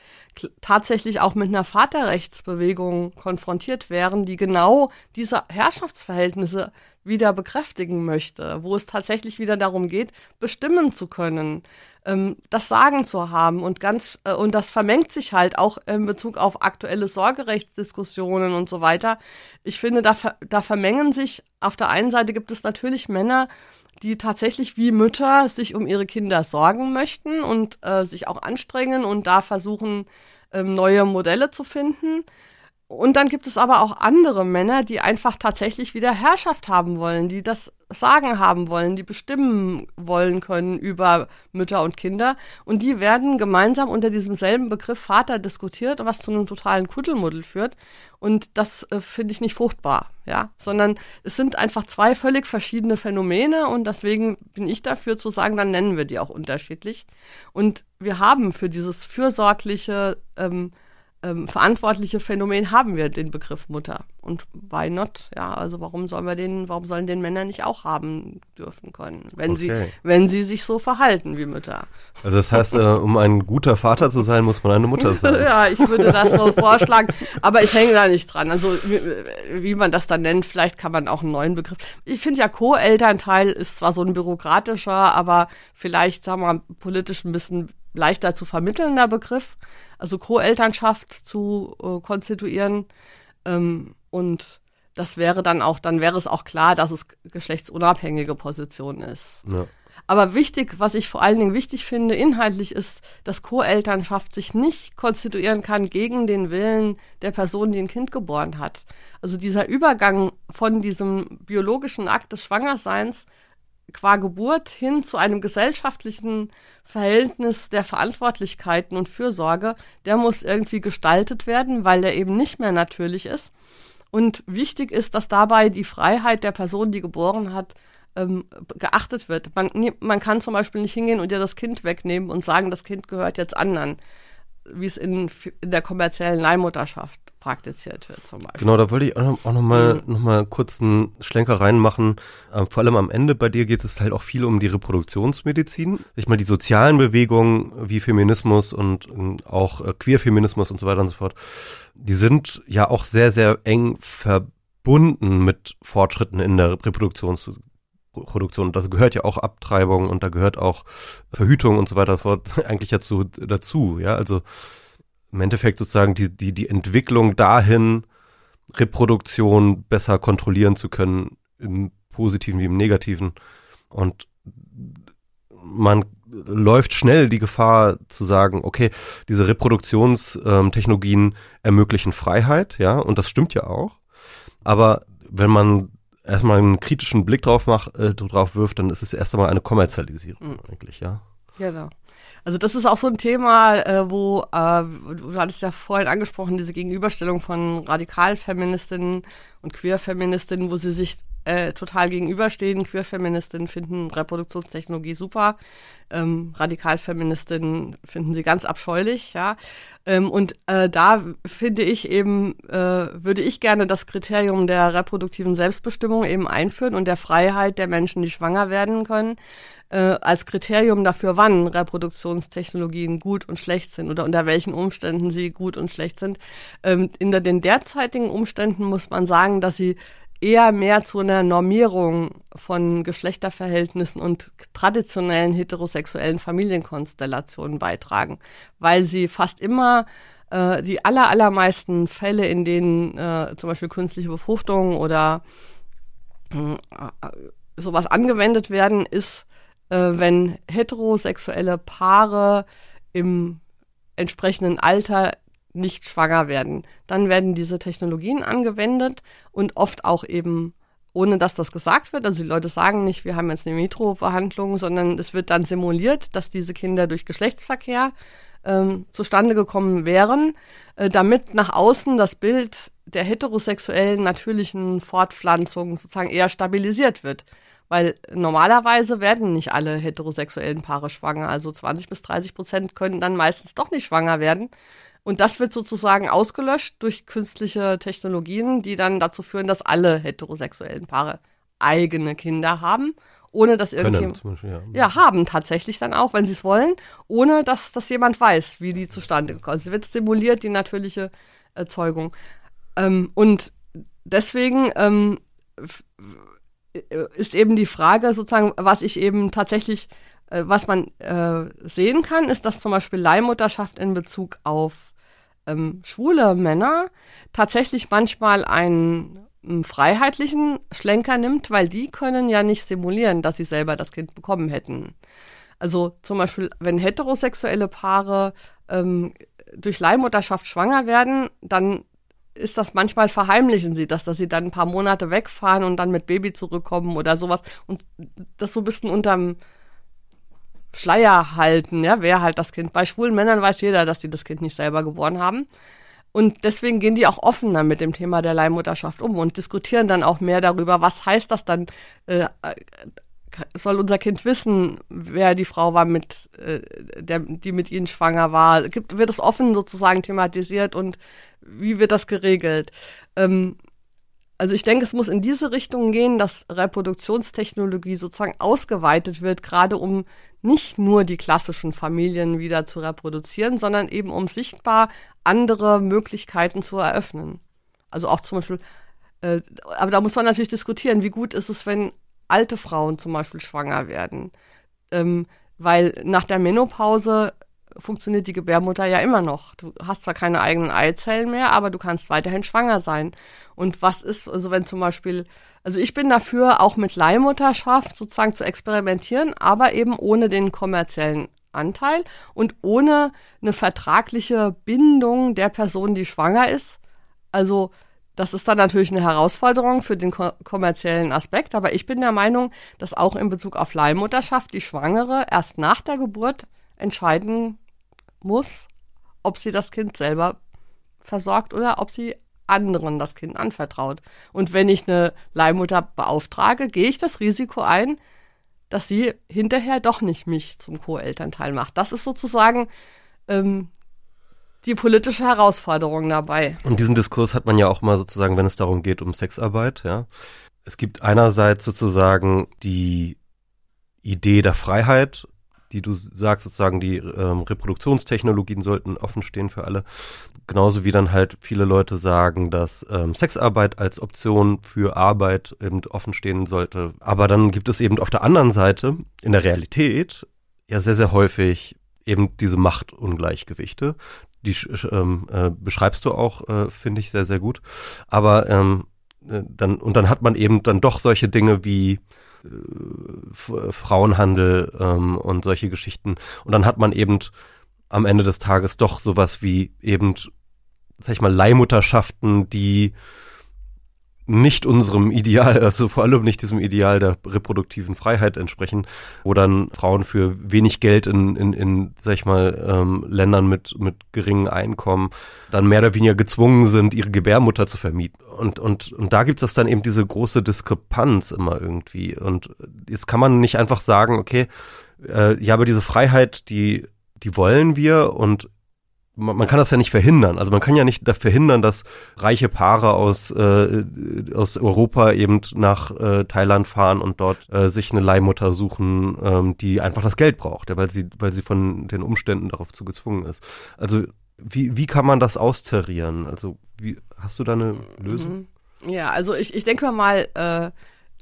tatsächlich auch mit einer Vaterrechtsbewegung konfrontiert wären, die genau diese Herrschaftsverhältnisse wieder bekräftigen möchte, wo es tatsächlich wieder darum geht, bestimmen zu können, ähm, das Sagen zu haben und ganz äh, und das vermengt sich halt auch in Bezug auf aktuelle Sorgerechtsdiskussionen und so weiter. Ich finde, da, da vermengen sich auf der einen Seite gibt es natürlich Männer, die tatsächlich wie Mütter sich um ihre Kinder sorgen möchten und äh, sich auch anstrengen und da versuchen, ähm, neue Modelle zu finden. Und dann gibt es aber auch andere Männer, die einfach tatsächlich wieder Herrschaft haben wollen, die das Sagen haben wollen, die bestimmen wollen können über Mütter und Kinder. Und die werden gemeinsam unter diesem selben Begriff Vater diskutiert, was zu einem totalen Kuddelmuddel führt. Und das äh, finde ich nicht fruchtbar, ja, sondern es sind einfach zwei völlig verschiedene Phänomene und deswegen bin ich dafür zu sagen, dann nennen wir die auch unterschiedlich. Und wir haben für dieses fürsorgliche, ähm, ähm, verantwortliche Phänomen haben wir den Begriff Mutter. Und why not? Ja, also warum sollen wir den, warum sollen den Männer nicht auch haben dürfen können, wenn okay. sie, wenn sie sich so verhalten wie Mütter? Also das heißt, äh, um ein guter Vater zu sein, muss man eine Mutter sein. ja, ich würde das so vorschlagen, aber ich hänge da nicht dran. Also wie, wie, man das dann nennt, vielleicht kann man auch einen neuen Begriff. Ich finde ja Co-Elternteil ist zwar so ein bürokratischer, aber vielleicht, sagen wir mal, politisch ein bisschen leichter zu vermittelnder Begriff, also Co-Elternschaft zu äh, konstituieren. Ähm, und das wäre dann auch, dann wäre es auch klar, dass es geschlechtsunabhängige Position ist. Ja. Aber wichtig, was ich vor allen Dingen wichtig finde, inhaltlich ist, dass Co-Elternschaft sich nicht konstituieren kann gegen den Willen der Person, die ein Kind geboren hat. Also dieser Übergang von diesem biologischen Akt des Schwangerseins qua Geburt hin zu einem gesellschaftlichen Verhältnis der Verantwortlichkeiten und Fürsorge, der muss irgendwie gestaltet werden, weil er eben nicht mehr natürlich ist. Und wichtig ist, dass dabei die Freiheit der Person, die geboren hat, ähm, geachtet wird. Man, man kann zum Beispiel nicht hingehen und ihr das Kind wegnehmen und sagen, das Kind gehört jetzt anderen, wie es in, in der kommerziellen Leihmutterschaft praktiziert wird zum Beispiel. Genau, da wollte ich auch noch, auch noch mal, mhm. noch mal kurz einen Schlenker reinmachen. Ähm, vor allem am Ende bei dir geht es halt auch viel um die Reproduktionsmedizin. Ich meine, die sozialen Bewegungen wie Feminismus und, und auch äh, Queerfeminismus und so weiter und so fort, die sind ja auch sehr, sehr eng verbunden mit Fortschritten in der Reproduktionsproduktion. Produktion. Das gehört ja auch Abtreibung und da gehört auch Verhütung und so weiter fort eigentlich ja zu, dazu. Ja, also im Endeffekt sozusagen die, die, die Entwicklung dahin, Reproduktion besser kontrollieren zu können, im Positiven wie im Negativen. Und man läuft schnell die Gefahr zu sagen, okay, diese Reproduktionstechnologien ähm, ermöglichen Freiheit, ja, und das stimmt ja auch. Aber wenn man erstmal einen kritischen Blick drauf macht, äh, drauf wirft, dann ist es erst einmal eine Kommerzialisierung mhm. eigentlich, ja. Genau. Also das ist auch so ein Thema, äh, wo äh, du hattest ja vorhin angesprochen, diese Gegenüberstellung von Radikalfeministinnen und Queerfeministinnen, wo sie sich äh, total gegenüberstehen. Queerfeministinnen finden Reproduktionstechnologie super, ähm, Radikalfeministinnen finden sie ganz abscheulich, ja. Ähm, und äh, da finde ich eben, äh, würde ich gerne das Kriterium der reproduktiven Selbstbestimmung eben einführen und der Freiheit der Menschen, die schwanger werden können, äh, als Kriterium dafür, wann Reproduktionstechnologien gut und schlecht sind oder unter welchen Umständen sie gut und schlecht sind. Ähm, in den derzeitigen Umständen muss man sagen, dass sie eher mehr zu einer Normierung von Geschlechterverhältnissen und traditionellen heterosexuellen Familienkonstellationen beitragen, weil sie fast immer äh, die aller, allermeisten Fälle, in denen äh, zum Beispiel künstliche Befruchtung oder äh, sowas angewendet werden, ist, äh, wenn heterosexuelle Paare im entsprechenden Alter nicht schwanger werden. Dann werden diese Technologien angewendet und oft auch eben ohne dass das gesagt wird. Also die Leute sagen nicht, wir haben jetzt eine Metro-Behandlung, sondern es wird dann simuliert, dass diese Kinder durch Geschlechtsverkehr ähm, zustande gekommen wären, äh, damit nach außen das Bild der heterosexuellen natürlichen Fortpflanzung sozusagen eher stabilisiert wird. Weil normalerweise werden nicht alle heterosexuellen Paare schwanger. Also 20 bis 30 Prozent können dann meistens doch nicht schwanger werden. Und das wird sozusagen ausgelöscht durch künstliche Technologien, die dann dazu führen, dass alle heterosexuellen Paare eigene Kinder haben, ohne dass irgendjemand. Ja. ja. haben tatsächlich dann auch, wenn sie es wollen, ohne dass das jemand weiß, wie die zustande gekommen sind. Es wird simuliert, die natürliche Erzeugung. Ähm, und deswegen ähm, ist eben die Frage sozusagen, was ich eben tatsächlich, äh, was man äh, sehen kann, ist, dass zum Beispiel Leihmutterschaft in Bezug auf ähm, schwule Männer tatsächlich manchmal einen, einen freiheitlichen Schlenker nimmt, weil die können ja nicht simulieren, dass sie selber das Kind bekommen hätten. Also zum Beispiel, wenn heterosexuelle Paare ähm, durch Leihmutterschaft schwanger werden, dann ist das manchmal verheimlichen sie das, dass sie dann ein paar Monate wegfahren und dann mit Baby zurückkommen oder sowas und das so ein bisschen unterm Schleier halten, ja, wer halt das Kind. Bei schwulen Männern weiß jeder, dass die das Kind nicht selber geboren haben. Und deswegen gehen die auch offener mit dem Thema der Leihmutterschaft um und diskutieren dann auch mehr darüber, was heißt das dann, äh, soll unser Kind wissen, wer die Frau war, mit, äh, der, die mit ihnen schwanger war? Gibt, wird es offen sozusagen thematisiert und wie wird das geregelt? Ähm, also ich denke, es muss in diese Richtung gehen, dass Reproduktionstechnologie sozusagen ausgeweitet wird, gerade um nicht nur die klassischen Familien wieder zu reproduzieren, sondern eben um sichtbar andere Möglichkeiten zu eröffnen. Also auch zum Beispiel, äh, aber da muss man natürlich diskutieren, wie gut ist es, wenn alte Frauen zum Beispiel schwanger werden. Ähm, weil nach der Menopause funktioniert die Gebärmutter ja immer noch. Du hast zwar keine eigenen Eizellen mehr, aber du kannst weiterhin schwanger sein. Und was ist, also wenn zum Beispiel, also ich bin dafür, auch mit Leihmutterschaft sozusagen zu experimentieren, aber eben ohne den kommerziellen Anteil und ohne eine vertragliche Bindung der Person, die schwanger ist. Also das ist dann natürlich eine Herausforderung für den ko kommerziellen Aspekt, aber ich bin der Meinung, dass auch in Bezug auf Leihmutterschaft die Schwangere erst nach der Geburt entscheiden muss, ob sie das Kind selber versorgt oder ob sie anderen das Kind anvertraut. Und wenn ich eine Leihmutter beauftrage, gehe ich das Risiko ein, dass sie hinterher doch nicht mich zum Co-Elternteil macht. Das ist sozusagen ähm, die politische Herausforderung dabei. Und diesen Diskurs hat man ja auch mal sozusagen, wenn es darum geht, um Sexarbeit, ja. Es gibt einerseits sozusagen die Idee der Freiheit die du sagst, sozusagen die ähm, Reproduktionstechnologien sollten offen stehen für alle. Genauso wie dann halt viele Leute sagen, dass ähm, Sexarbeit als Option für Arbeit eben offen stehen sollte. Aber dann gibt es eben auf der anderen Seite in der Realität ja sehr, sehr häufig eben diese Machtungleichgewichte. Die ähm, äh, beschreibst du auch, äh, finde ich, sehr, sehr gut. Aber ähm, äh, dann, und dann hat man eben dann doch solche Dinge wie Frauenhandel ähm, und solche Geschichten. Und dann hat man eben am Ende des Tages doch sowas wie eben, sag ich mal, Leihmutterschaften, die nicht unserem Ideal, also vor allem nicht diesem Ideal der reproduktiven Freiheit entsprechen, wo dann Frauen für wenig Geld in, in, in sag ich mal, ähm, Ländern mit, mit geringen Einkommen dann mehr oder weniger gezwungen sind, ihre Gebärmutter zu vermieten. Und, und, und da gibt es dann eben diese große Diskrepanz immer irgendwie. Und jetzt kann man nicht einfach sagen, okay, äh, ja, aber diese Freiheit, die, die wollen wir und man, man kann das ja nicht verhindern. Also man kann ja nicht verhindern, dass reiche Paare aus, äh, aus Europa eben nach äh, Thailand fahren und dort äh, sich eine Leihmutter suchen, ähm, die einfach das Geld braucht, ja, weil sie, weil sie von den Umständen darauf zu gezwungen ist. Also wie, wie kann man das austarieren? Also wie hast du da eine Lösung? Mhm. Ja, also ich, ich denke mal, äh,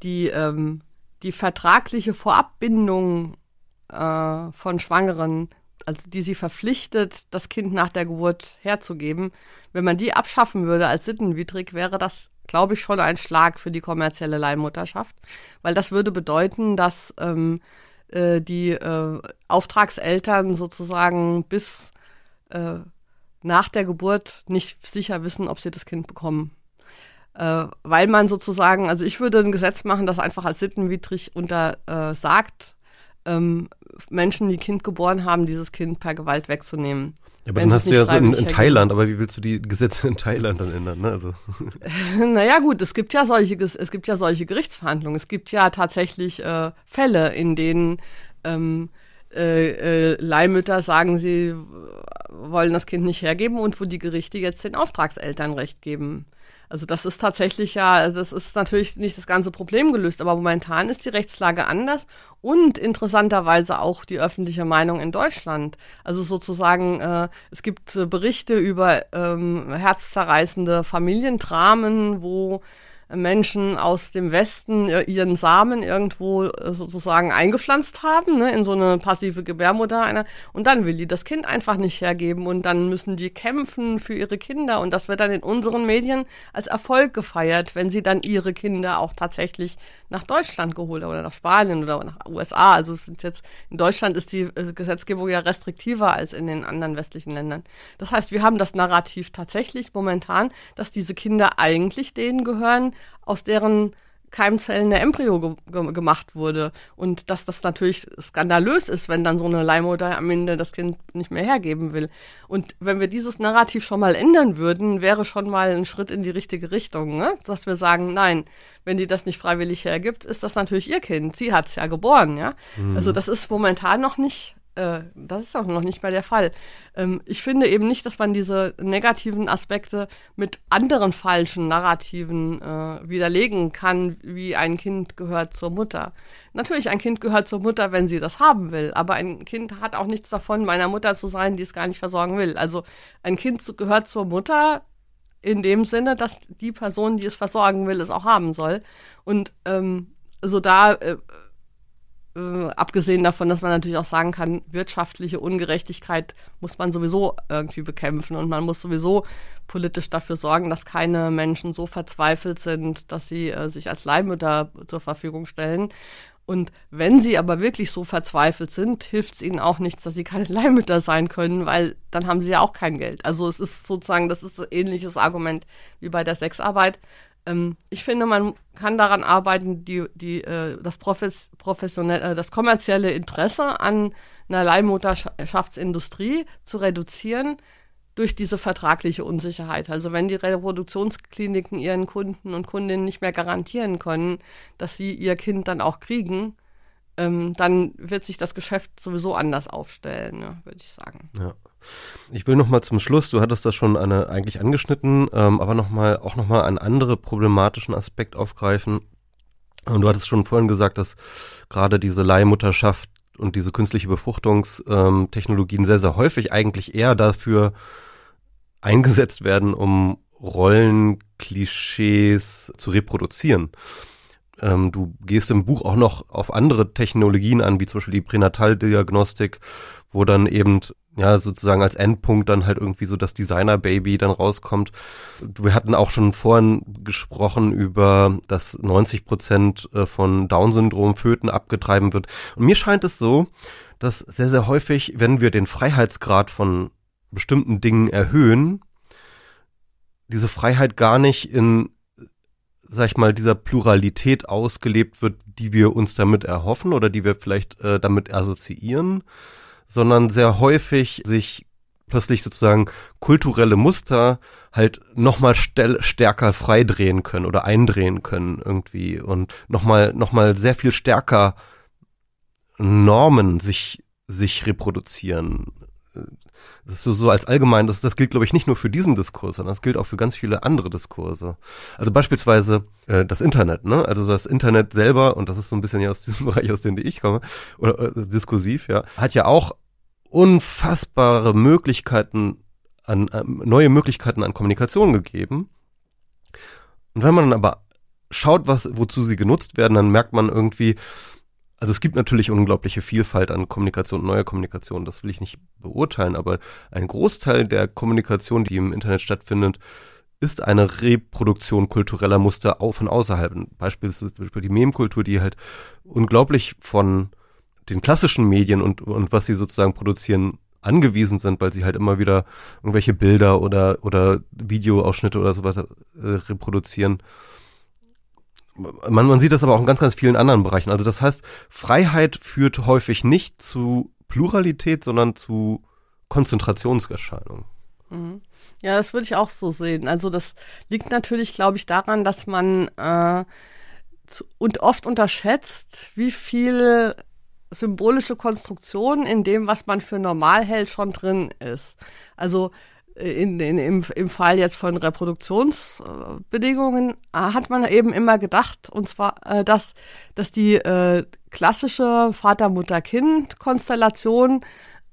die, ähm, die vertragliche Vorabbindung äh, von Schwangeren also die sie verpflichtet, das Kind nach der Geburt herzugeben, wenn man die abschaffen würde als sittenwidrig, wäre das, glaube ich, schon ein Schlag für die kommerzielle Leihmutterschaft, weil das würde bedeuten, dass ähm, äh, die äh, Auftragseltern sozusagen bis äh, nach der Geburt nicht sicher wissen, ob sie das Kind bekommen. Äh, weil man sozusagen, also ich würde ein Gesetz machen, das einfach als sittenwidrig untersagt, äh, ähm, Menschen, die Kind geboren haben, dieses Kind per Gewalt wegzunehmen. Ja, aber dann hast du ja so in, in Thailand, aber wie willst du die Gesetze in Thailand dann ändern? Ne? Also. naja gut, es gibt ja solche, es gibt ja solche Gerichtsverhandlungen. Es gibt ja tatsächlich äh, Fälle, in denen ähm, äh, äh, Leihmütter sagen, sie wollen das Kind nicht hergeben und wo die Gerichte jetzt den Auftragseltern Recht geben. Also das ist tatsächlich ja, das ist natürlich nicht das ganze Problem gelöst, aber momentan ist die Rechtslage anders und interessanterweise auch die öffentliche Meinung in Deutschland. Also sozusagen, äh, es gibt äh, Berichte über ähm, herzzerreißende Familiendramen, wo Menschen aus dem Westen ihren Samen irgendwo äh, sozusagen eingepflanzt haben, ne, in so eine passive Gebärmutter. Einer, und dann will die das Kind einfach nicht hergeben und dann müssen die kämpfen für ihre Kinder. Und das wird dann in unseren Medien als Erfolg gefeiert, wenn sie dann ihre Kinder auch tatsächlich nach Deutschland geholt haben oder nach Spanien oder nach USA. Also es sind jetzt, in Deutschland ist die äh, Gesetzgebung ja restriktiver als in den anderen westlichen Ländern. Das heißt, wir haben das Narrativ tatsächlich momentan, dass diese Kinder eigentlich denen gehören, aus deren Keimzellen der Embryo ge ge gemacht wurde. Und dass das natürlich skandalös ist, wenn dann so eine Leihmutter am Ende das Kind nicht mehr hergeben will. Und wenn wir dieses Narrativ schon mal ändern würden, wäre schon mal ein Schritt in die richtige Richtung, ne? dass wir sagen, nein, wenn die das nicht freiwillig hergibt, ist das natürlich ihr Kind. Sie hat es ja geboren, ja. Mhm. Also das ist momentan noch nicht äh, das ist auch noch nicht mehr der Fall. Ähm, ich finde eben nicht, dass man diese negativen Aspekte mit anderen falschen Narrativen äh, widerlegen kann, wie ein Kind gehört zur Mutter. Natürlich, ein Kind gehört zur Mutter, wenn sie das haben will, aber ein Kind hat auch nichts davon, meiner Mutter zu sein, die es gar nicht versorgen will. Also ein Kind gehört zur Mutter, in dem Sinne, dass die Person, die es versorgen will, es auch haben soll. Und ähm, so da äh, äh, abgesehen davon, dass man natürlich auch sagen kann, wirtschaftliche Ungerechtigkeit muss man sowieso irgendwie bekämpfen und man muss sowieso politisch dafür sorgen, dass keine Menschen so verzweifelt sind, dass sie äh, sich als Leihmütter zur Verfügung stellen. Und wenn sie aber wirklich so verzweifelt sind, hilft es ihnen auch nichts, dass sie keine Leihmütter sein können, weil dann haben sie ja auch kein Geld. Also es ist sozusagen, das ist ein ähnliches Argument wie bei der Sexarbeit. Ähm, ich finde, man kann daran arbeiten, die, die, äh, das, Profes professionelle, äh, das kommerzielle Interesse an einer Leihmutterschaftsindustrie zu reduzieren durch diese vertragliche Unsicherheit. Also wenn die Reproduktionskliniken ihren Kunden und Kundinnen nicht mehr garantieren können, dass sie ihr Kind dann auch kriegen, ähm, dann wird sich das Geschäft sowieso anders aufstellen, ne, würde ich sagen. Ja. Ich will noch mal zum Schluss, du hattest das schon eine, eigentlich angeschnitten, ähm, aber noch mal, auch noch mal einen anderen problematischen Aspekt aufgreifen. Und du hattest schon vorhin gesagt, dass gerade diese Leihmutterschaft und diese künstliche Befruchtungstechnologien sehr, sehr häufig eigentlich eher dafür eingesetzt werden, um Rollenklischees zu reproduzieren. Ähm, du gehst im Buch auch noch auf andere Technologien an, wie zum Beispiel die Pränataldiagnostik, wo dann eben ja, sozusagen als Endpunkt dann halt irgendwie so das Designer-Baby dann rauskommt. Wir hatten auch schon vorhin gesprochen über, dass 90 Prozent äh, von Down-Syndrom-Föten abgetreiben wird. Und mir scheint es so, dass sehr, sehr häufig, wenn wir den Freiheitsgrad von bestimmten Dingen erhöhen, diese Freiheit gar nicht in, sag ich mal, dieser Pluralität ausgelebt wird, die wir uns damit erhoffen oder die wir vielleicht äh, damit assoziieren, sondern sehr häufig sich plötzlich sozusagen kulturelle Muster halt nochmal stärker freidrehen können oder eindrehen können irgendwie und nochmal noch mal sehr viel stärker Normen sich, sich reproduzieren. Das ist so, so als allgemein, das, das gilt, glaube ich, nicht nur für diesen Diskurs, sondern das gilt auch für ganz viele andere Diskurse. Also beispielsweise äh, das Internet, ne? Also das Internet selber, und das ist so ein bisschen ja aus diesem Bereich, aus dem ich komme, oder äh, diskursiv, ja, hat ja auch unfassbare Möglichkeiten an, äh, neue Möglichkeiten an Kommunikation gegeben. Und wenn man dann aber schaut, was, wozu sie genutzt werden, dann merkt man irgendwie, also es gibt natürlich unglaubliche Vielfalt an Kommunikation, neuer Kommunikation, das will ich nicht beurteilen, aber ein Großteil der Kommunikation, die im Internet stattfindet, ist eine Reproduktion kultureller Muster auf und außerhalb. Beispielsweise die Meme-Kultur, die halt unglaublich von den klassischen Medien und, und was sie sozusagen produzieren angewiesen sind, weil sie halt immer wieder irgendwelche Bilder oder, oder Videoausschnitte oder sowas äh, reproduzieren. Man, man sieht das aber auch in ganz, ganz vielen anderen Bereichen. Also das heißt, Freiheit führt häufig nicht zu Pluralität, sondern zu Konzentrationserscheinungen. Mhm. Ja, das würde ich auch so sehen. Also das liegt natürlich, glaube ich, daran, dass man äh, zu, und oft unterschätzt, wie viel symbolische Konstruktion in dem, was man für normal hält, schon drin ist. Also in, in, im, im Fall jetzt von Reproduktionsbedingungen äh, hat man eben immer gedacht, und zwar, äh, dass, dass die äh, klassische Vater-Mutter-Kind-Konstellation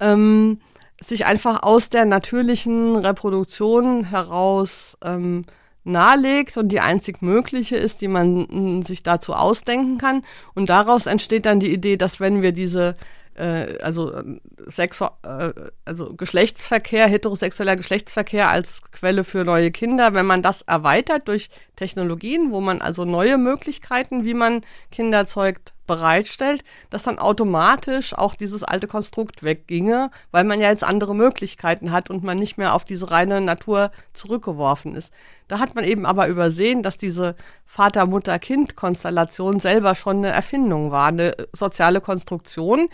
ähm, sich einfach aus der natürlichen Reproduktion heraus ähm, nahelegt und die einzig mögliche ist, die man sich dazu ausdenken kann. Und daraus entsteht dann die Idee, dass wenn wir diese äh, also, Sexu äh, also Geschlechtsverkehr, heterosexueller Geschlechtsverkehr als Quelle für neue Kinder, wenn man das erweitert durch Technologien, wo man also neue Möglichkeiten, wie man Kinder zeugt, bereitstellt, dass dann automatisch auch dieses alte Konstrukt wegginge, weil man ja jetzt andere Möglichkeiten hat und man nicht mehr auf diese reine Natur zurückgeworfen ist. Da hat man eben aber übersehen, dass diese Vater-Mutter-Kind-Konstellation selber schon eine Erfindung war, eine soziale Konstruktion,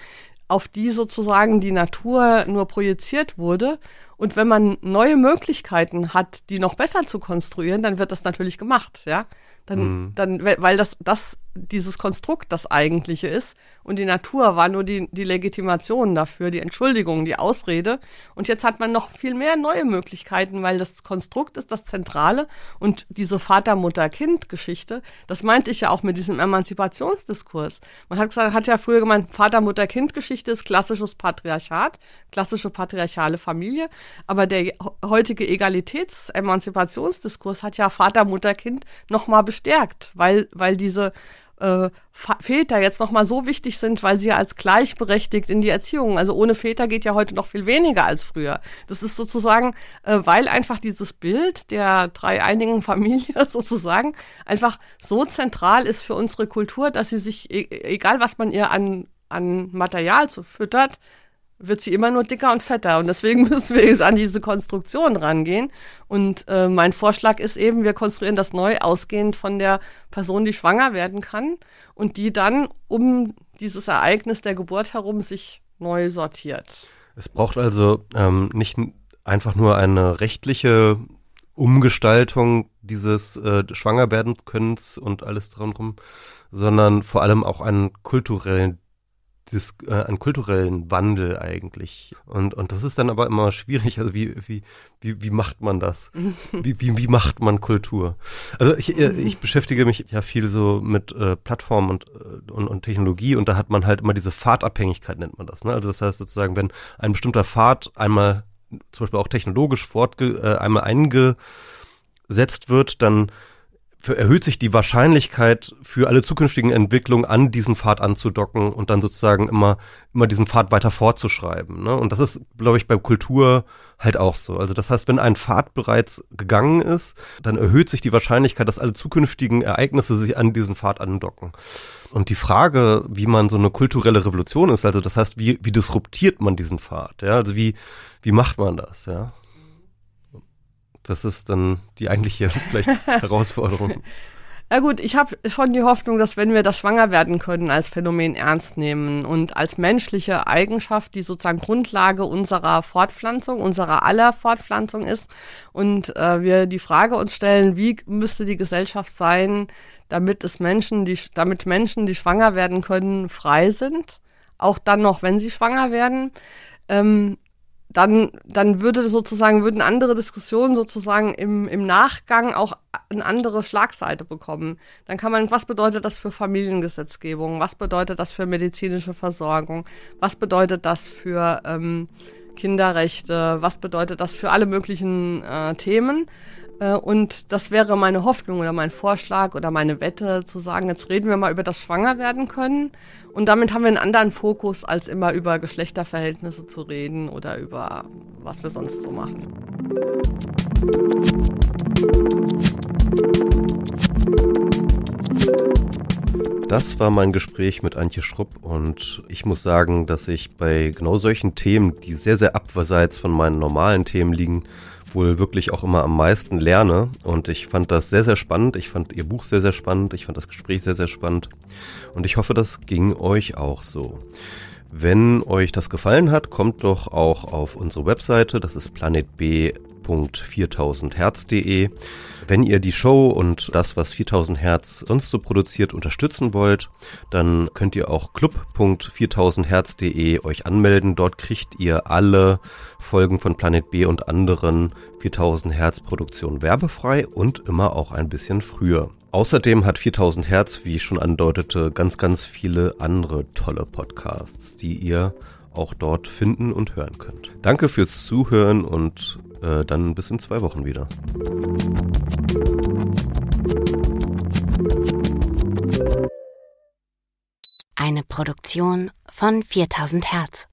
auf die sozusagen die Natur nur projiziert wurde. Und wenn man neue Möglichkeiten hat, die noch besser zu konstruieren, dann wird das natürlich gemacht, ja. Dann, mhm. dann, weil das, das dieses Konstrukt das eigentliche ist und die Natur war nur die, die Legitimation dafür, die Entschuldigung, die Ausrede. Und jetzt hat man noch viel mehr neue Möglichkeiten, weil das Konstrukt ist das Zentrale und diese Vater-Mutter-Kind-Geschichte, das meinte ich ja auch mit diesem Emanzipationsdiskurs. Man hat gesagt, hat ja früher gemeint, Vater-Mutter-Kind-Geschichte ist klassisches Patriarchat, klassische patriarchale Familie, aber der heutige Egalitäts-Emanzipationsdiskurs hat ja Vater-Mutter-Kind nochmal bestärkt, weil, weil diese äh, Väter jetzt nochmal so wichtig sind, weil sie ja als gleichberechtigt in die Erziehung, also ohne Väter geht ja heute noch viel weniger als früher. Das ist sozusagen, äh, weil einfach dieses Bild der dreieinigen Familie sozusagen einfach so zentral ist für unsere Kultur, dass sie sich, e egal was man ihr an, an Material zu füttert, wird sie immer nur dicker und fetter. Und deswegen müssen wir jetzt an diese Konstruktion rangehen. Und äh, mein Vorschlag ist eben, wir konstruieren das neu ausgehend von der Person, die schwanger werden kann und die dann um dieses Ereignis der Geburt herum sich neu sortiert. Es braucht also ähm, nicht einfach nur eine rechtliche Umgestaltung dieses äh, Schwangerwerdenkönnens und alles drum, sondern vor allem auch einen kulturellen dis, äh, einen kulturellen Wandel eigentlich. Und, und das ist dann aber immer schwierig. Also wie, wie, wie, wie macht man das? Wie, wie, wie macht man Kultur? Also ich, äh, ich beschäftige mich ja viel so mit äh, Plattformen und, äh, und, und Technologie und da hat man halt immer diese Fahrtabhängigkeit, nennt man das. Ne? Also das heißt sozusagen, wenn ein bestimmter Pfad einmal zum Beispiel auch technologisch fortge äh, einmal eingesetzt wird, dann erhöht sich die Wahrscheinlichkeit für alle zukünftigen Entwicklungen an diesen Pfad anzudocken und dann sozusagen immer, immer diesen Pfad weiter fortzuschreiben. Ne? Und das ist, glaube ich, bei Kultur halt auch so. Also das heißt, wenn ein Pfad bereits gegangen ist, dann erhöht sich die Wahrscheinlichkeit, dass alle zukünftigen Ereignisse sich an diesen Pfad andocken. Und die Frage, wie man so eine kulturelle Revolution ist, also das heißt, wie, wie disruptiert man diesen Pfad? Ja? Also wie, wie macht man das? Ja? Das ist dann die eigentliche vielleicht Herausforderung. Ja gut, ich habe schon die Hoffnung, dass wenn wir das Schwangerwerden können als Phänomen ernst nehmen und als menschliche Eigenschaft, die sozusagen Grundlage unserer Fortpflanzung, unserer aller Fortpflanzung ist und äh, wir die Frage uns stellen, wie müsste die Gesellschaft sein, damit es Menschen, die damit Menschen, die schwanger werden können, frei sind, auch dann noch, wenn sie schwanger werden, ähm, dann, dann würde sozusagen, würden andere Diskussionen sozusagen im, im Nachgang auch eine andere Schlagseite bekommen. Dann kann man, was bedeutet das für Familiengesetzgebung? Was bedeutet das für medizinische Versorgung? Was bedeutet das für ähm, Kinderrechte? Was bedeutet das für alle möglichen äh, Themen? Äh, und das wäre meine Hoffnung oder mein Vorschlag oder meine Wette, zu sagen, jetzt reden wir mal über das Schwangerwerden können. Und damit haben wir einen anderen Fokus, als immer über Geschlechterverhältnisse zu reden oder über was wir sonst so machen. Das war mein Gespräch mit Antje Schrupp und ich muss sagen, dass ich bei genau solchen Themen, die sehr, sehr abseits von meinen normalen Themen liegen, wohl wirklich auch immer am meisten lerne. Und ich fand das sehr, sehr spannend. Ich fand Ihr Buch sehr, sehr spannend. Ich fand das Gespräch sehr, sehr spannend. Und ich hoffe, das ging euch auch so. Wenn euch das gefallen hat, kommt doch auch auf unsere Webseite. Das ist planetb.4000herz.de. Wenn ihr die Show und das, was 4000 Hertz sonst so produziert, unterstützen wollt, dann könnt ihr auch club.4000herz.de euch anmelden. Dort kriegt ihr alle Folgen von Planet B und anderen 4000 Hertz Produktionen werbefrei und immer auch ein bisschen früher. Außerdem hat 4000 Hertz, wie ich schon andeutete, ganz, ganz viele andere tolle Podcasts, die ihr auch dort finden und hören könnt. Danke fürs Zuhören und äh, dann bis in zwei Wochen wieder. Eine Produktion von 4000 Hertz.